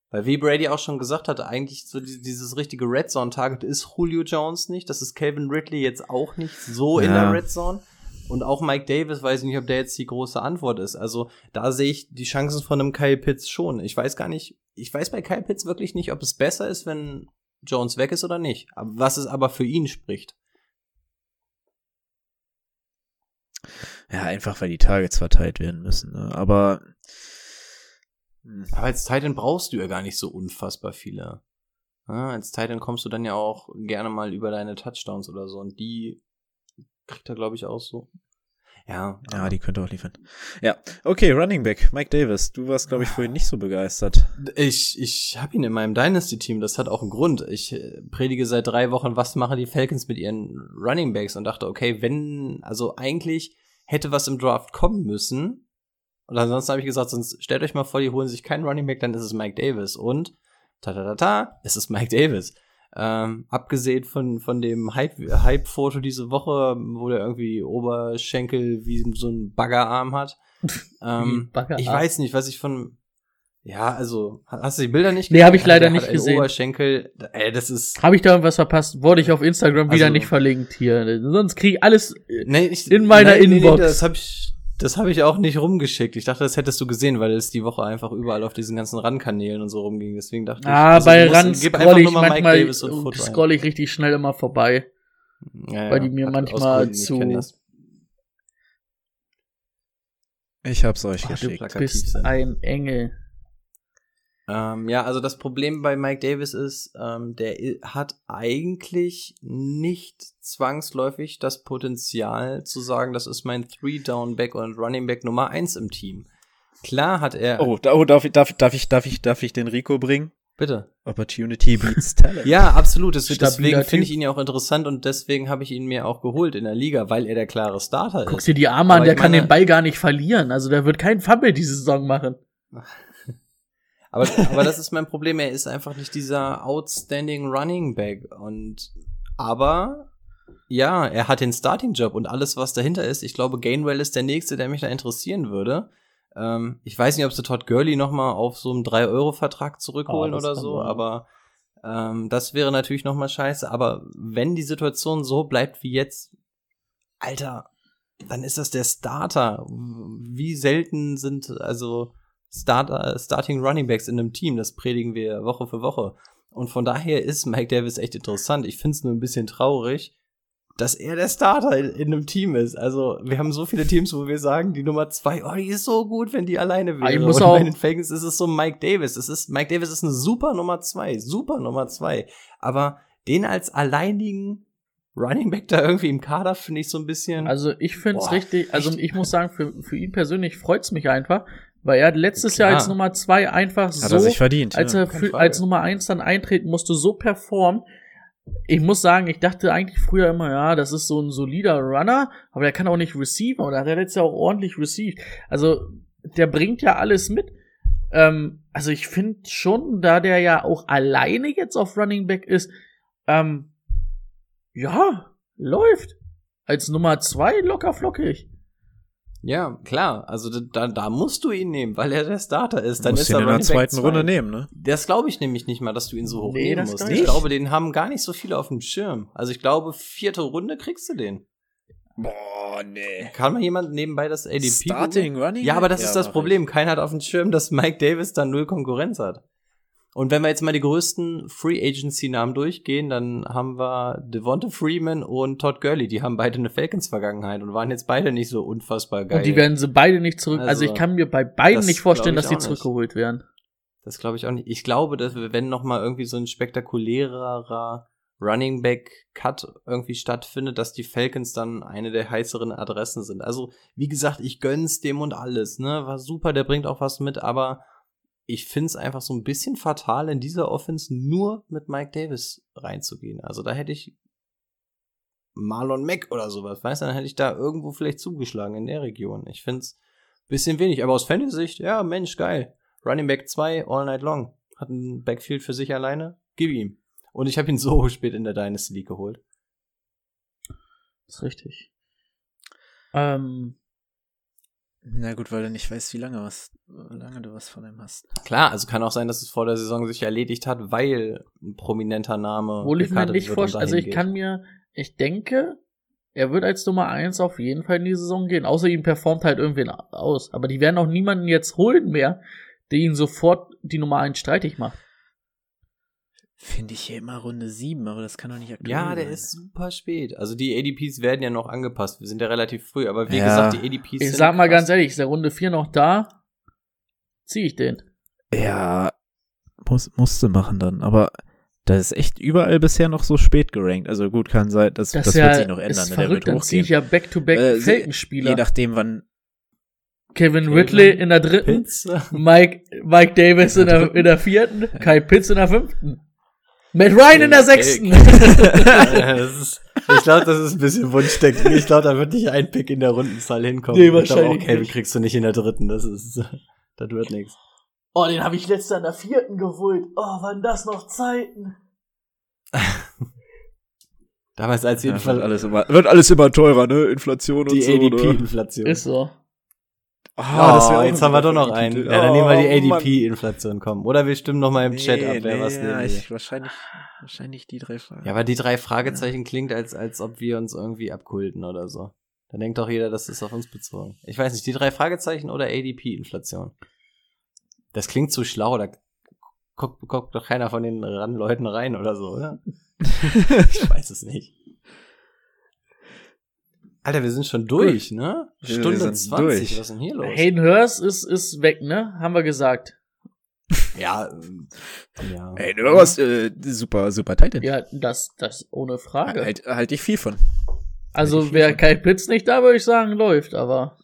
Weil wie Brady auch schon gesagt hatte, eigentlich so die- dieses richtige Red Zone Target ist Julio Jones nicht. Das ist Calvin Ridley jetzt auch nicht so in Ja. der Red Zone. Und auch Mike Davis weiß ich nicht, ob der jetzt die große Antwort ist. Also da sehe ich die Chancen von einem Kyle Pitts schon. Ich weiß gar nicht, ich weiß bei Kyle Pitts wirklich nicht, ob es besser ist, wenn Jones weg ist oder nicht. Was es aber für ihn spricht. Ja, einfach weil die Targets verteilt werden müssen. Ne? Aber hm, Aber als Titan brauchst du ja gar nicht so unfassbar viele. Ja, als Titan kommst du dann ja auch gerne mal über deine Touchdowns oder so und die kriegt er, glaube ich, auch so. Ja, ja, die könnte auch liefern. Ja, okay, Running Back, Mike Davis. Du warst, glaube ich, vorhin nicht so begeistert. ich, ich habe ihn in meinem Dynasty-Team, das hat auch einen Grund. Ich äh, predige seit drei Wochen, was machen die Falcons mit ihren Running Backs und dachte, okay, wenn, also eigentlich hätte was im Draft kommen müssen. Und ansonsten habe ich gesagt, sonst stellt euch mal vor, die holen sich keinen Running Back, dann ist es Mike Davis. Und ta ta ta ta, es ist Mike Davis. Ähm, abgesehen von, von dem Hype- Hype-Foto diese Woche, wo der irgendwie Oberschenkel wie so ein Baggerarm hat. ähm, Baggerarm. ich weiß nicht, was ich von. Ja, also, hast du die Bilder nicht Nee, hab ich Also, leider der nicht gesehen. Oberschenkel, ey, das ist. Habe ich da irgendwas verpasst? Wurde ich auf Instagram wieder Also- nicht verlinkt hier. Sonst krieg ich alles. Nee, ich, In meiner nee, nee, Inbox. Nee, das habe ich, das habe ich auch nicht rumgeschickt. Ich dachte, das hättest du gesehen, weil es die Woche einfach überall auf diesen ganzen RAN-Kanälen und so rumging. Deswegen dachte ich, Ah, also, bei du RAN scroll ich nur mal Mike manchmal, scroll ich richtig schnell immer vorbei. Ja, weil die mir manchmal ich zu-. Ich hab's euch Ach, du geschickt. plakativ bist ein Engel. Ähm, ja, also das Problem bei Mike Davis ist, ähm, der hat eigentlich nicht zwangsläufig das Potenzial zu sagen, das ist mein Three-Down-Back und Running-Back Nummer eins im Team. Klar hat er. Oh, da, oh darf, ich, darf, darf, ich, darf, ich, darf ich den Rico bringen? Bitte. Opportunity beats Talent. Ja, absolut. Das, deswegen finde ich ihn ja auch interessant und deswegen habe ich ihn mir auch geholt in der Liga, weil er der klare Starter Guck ist. dir die Arme an, der kann den Ball gar nicht verlieren. Also der wird keinen Fumble diese Saison machen. Aber, aber das ist mein Problem. Er ist einfach nicht dieser outstanding Running Back. Und aber ja, er hat den Starting Job und alles, was dahinter ist. Ich glaube, Gainwell ist der nächste, der mich da interessieren würde. Ähm, ich weiß nicht, ob sie Todd Gurley noch mal auf so einen 3-Euro-Vertrag zurückholen das oder so, sein. aber ähm, das wäre natürlich noch mal scheiße. Aber wenn die Situation so bleibt wie jetzt, Alter, dann ist das der Starter. Wie selten sind also Starter, Starting Running Backs in einem Team? Das predigen wir Woche für Woche. Und von daher ist Mike Davis echt interessant. Ich finde es nur ein bisschen traurig, dass er der Starter in, in einem Team ist. Also, wir haben so viele Teams, wo wir sagen, die Nummer zwei, oh, die ist so gut, wenn die alleine wäre. ich muss Und auch- bei den Falcons ist es so Mike Davis. Es ist, Mike Davis ist eine super Nummer zwei, super Nummer zwei. Aber den als alleinigen Running Back da irgendwie im Kader finde ich so ein bisschen. Also ich finde es richtig, also ich muss sagen, für, für ihn persönlich freut's mich einfach, weil er hat letztes Klar. Jahr als Nummer zwei einfach Hat so, er sich verdient. als ja. er für, als Nummer eins dann eintreten musste, so performen. Ich muss sagen, ich dachte eigentlich früher immer, ja, das ist so ein solider Runner, aber der kann auch nicht receiven, oder der hat jetzt ja auch ordentlich received. Also, der bringt ja alles mit. Ähm, also ich finde schon, da der ja auch alleine jetzt auf Running Back ist, ähm, ja, läuft. Als Nummer zwei locker flockig. Ja, klar. Also da, da musst du ihn nehmen, weil er der Starter ist. Du Dann musst ist ihn er in der zweiten zwei. Runde nehmen, ne? Das glaube ich nämlich nicht mal, dass du ihn so hoch Nee, nehmen musst. Ich ich glaube, den haben gar nicht so viele auf dem Schirm. Also ich glaube, vierte Runde kriegst du den. Boah, nee. Kann mal jemand nebenbei das ADP Starting? Running Ja, aber das Back? ist Ja, das Problem. Keiner hat auf dem Schirm, dass Mike Davis da null Konkurrenz hat. Und wenn wir jetzt mal die größten Free Agency Namen durchgehen, dann haben wir Devonta Freeman und Todd Gurley. Die haben beide eine Falcons Vergangenheit und waren jetzt beide nicht so unfassbar geil. Und die werden sie beide nicht zurück. Also, Also, ich kann mir bei beiden nicht vorstellen, dass die auch nicht. zurückgeholt werden. Das glaube ich auch nicht. Ich glaube, dass wir- wenn noch mal irgendwie so ein spektakulärer Running Back Cut irgendwie stattfindet, dass die Falcons dann eine der heißeren Adressen sind. Also, wie gesagt, ich gönn's dem und alles, ne? War super, der bringt auch was mit, aber ich find's einfach so ein bisschen fatal, in dieser Offense nur mit Mike Davis reinzugehen. Also, da hätte ich Marlon Mack oder sowas, weißt du, dann hätte ich da irgendwo vielleicht zugeschlagen in der Region. Ich find's bisschen wenig, aber aus Fantasy-Sicht, ja, Mensch, geil. Running Back 2 all night long. Hat ein Backfield für sich alleine. Gib ihm. Und ich habe ihn so spät in der Dynasty League geholt. Das ist richtig. Ähm, Na gut, weil du nicht weißt, wie lange was, wie lange du was von ihm hast. Klar, also kann auch sein, dass es vor der Saison sich erledigt hat, weil ein prominenter Name. Obwohl ich mir nicht wird und vorstelle, also ich kann mir, ich denke, er wird als Nummer eins auf jeden Fall in die Saison gehen. Außer ihm performt halt irgendwen aus. Aber die werden auch niemanden jetzt holen mehr, der ihn sofort die Nummer eins streitig macht. Finde ich hier immer Runde 7, aber das kann doch nicht aktuell Ja, der sein. ist super spät. Also die ADPs werden ja noch angepasst. Wir sind ja relativ früh, aber wie Ja. gesagt, die ADPs Ich sind sag mal ganz ehrlich, ist der Runde 4 noch da? Zieh ich den. Ja, muss, musste machen dann, aber das ist echt überall bisher noch so spät gerankt. Also gut, kann sein, das, das, ist wird ja, sich noch ändern, ist ne? der verrückt, wird dann ziehe hochgehen. ich ja Back-to-Back Äh, Falcon-Spieler. Je nachdem, wann. Kevin Kevin Ridley in der dritten, Pitts. Mike, Mike Davis in der, in der vierten, Kai Pitts in der fünften. Matt Ryan in der sechsten. Ja, ist, ich glaube, das ist ein bisschen Wunschdenken. Ich glaube, da wird nicht ein Pick in der Rundenzahl hinkommen. Nee, Ich wahrscheinlich auch Kevin nicht. kriegst du nicht in der dritten. Das ist, das wird nichts. Oh, den habe ich letztes Jahr in der vierten geholt. Oh, waren das noch Zeiten. Damals als Ja, jedenfalls wird, alles immer, wird alles immer teurer, ne? Inflation und die so. ne? ADP-Inflation. Ist so. Ah, das wär auch jetzt haben wir doch noch einen. Ja, dann nehmen wir die Oh. ADP-Inflation kommen. Oder wir stimmen noch mal im Chat ab, wer nee, was ja, nehmen will. ich, wahrscheinlich, wahrscheinlich die drei Fragen. Ja, aber die drei Fragezeichen klingt, als, als ob wir uns irgendwie abkulten oder so. Dann denkt doch jeder, das ist auf uns bezogen. Ich weiß nicht, die drei Fragezeichen oder ADP-Inflation? Das klingt zu schlau, da guckt, guckt doch keiner von den ran Leuten rein oder so, oder? ich weiß es nicht. Alter, wir sind schon durch, ne? Wir- Stunde wir sind 20, durch. was ist denn hier los? Hayden Hurst ist, ist weg, ne? Haben wir gesagt. Ja, ähm, ja. Ey, du warst äh, super, super Titan. Ja, das, das ohne Frage. Halt, halt ich viel von. also wäre Kai Pitts nicht da, würde ich sagen, läuft, aber.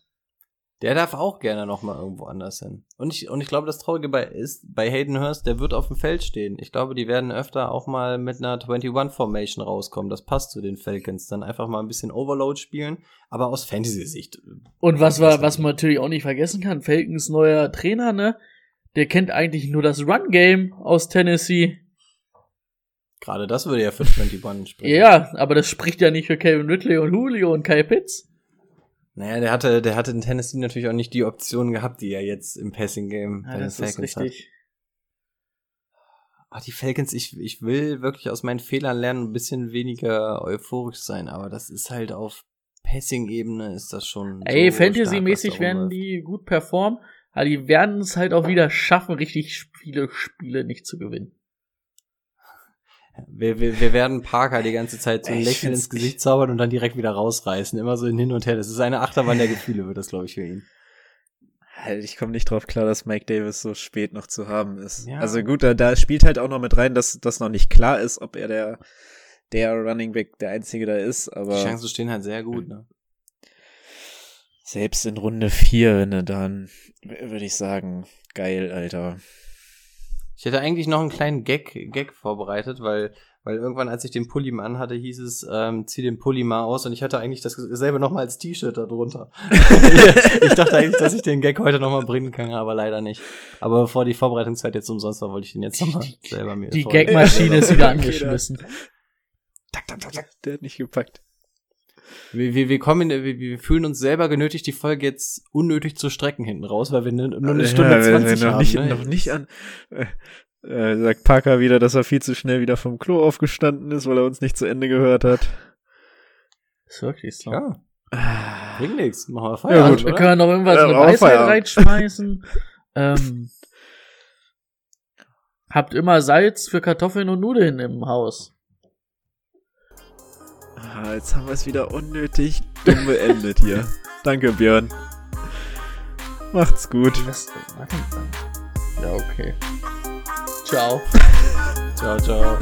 Der darf auch gerne noch mal irgendwo anders hin. Und ich, und ich glaube, das Traurige bei ist, bei Hayden Hurst, der wird auf dem Feld stehen. Ich glaube, die werden öfter auch mal mit einer 21-Formation rauskommen. Das passt zu den Falcons. Dann einfach mal ein bisschen Overload spielen, aber aus Fantasy-Sicht. Und was war, was man natürlich auch nicht vergessen kann, Falcons neuer Trainer, ne? Der kennt eigentlich nur das Run-Game aus Tennessee. Gerade das würde ja für 21 sprechen. Ja, aber das spricht ja nicht für Kevin Ridley und Julio und Kai Pitts. Naja, der hatte, der hatte in Tennessee natürlich auch nicht die Optionen gehabt, die er jetzt im Passing-Game bei den Falcons hat. Ah, die Falcons, ich, ich will wirklich aus meinen Fehlern lernen, ein bisschen weniger euphorisch sein, aber das ist halt auf Passing-Ebene ist das schon. Ey, so Fantasy-mäßig werden die gut performen, aber die werden es halt auch wieder schaffen, richtig viele Spiele nicht zu gewinnen. Wir, wir, wir werden Parker die ganze Zeit so ein Lächeln ins Gesicht zaubern und dann direkt wieder rausreißen. Immer so hin und her. Das ist eine Achterbahn der Gefühle, wird das, glaube ich, für ihn. Halt, ich komme nicht drauf klar, dass Mike Davis so spät noch zu haben ist. Ja. Also gut, da, da spielt halt auch noch mit rein, dass das noch nicht klar ist, ob er der, der Running Back der einzige da ist, aber Die Chancen stehen halt sehr gut, ne? selbst in Runde 4, ne, dann würde ich sagen, geil, Alter. Ich hätte eigentlich noch einen kleinen Gag, Gag vorbereitet, weil, weil irgendwann, als ich den Pulli mal anhatte, hieß es, ähm, zieh den Pulli mal aus und ich hatte eigentlich dasselbe nochmal als T-Shirt da drunter. ich dachte eigentlich, dass ich den Gag heute nochmal bringen kann, aber leider nicht. Aber bevor die Vorbereitungszeit jetzt umsonst war, wollte ich den jetzt nochmal selber mir Die. Gagmaschine ist wieder angeschmissen. Der hat nicht gepackt. Wir, wir, wir kommen, wir, wir fühlen uns selber genötigt, die Folge jetzt unnötig zu strecken hinten raus, weil wir ne- nur eine Stunde Ja, wir- wir 20 noch haben. nicht, ne? noch nicht an. Äh, äh, sagt Parker wieder, dass er viel zu schnell wieder vom Klo aufgestanden ist, weil er uns nicht zu Ende gehört hat. Ist wirklich so. Ja, Ah. bringt nichts. Machen wir Ja, Feierabend, gut. Wir oder? können noch irgendwas Ja, eine Weisheit reinschmeißen. ähm, Habt immer Salz für Kartoffeln und Nudeln im Haus. Ah, jetzt haben wir es wieder unnötig dumm beendet hier. Danke, Björn. Macht's gut. Ja, okay. Ciao. Ciao, ciao.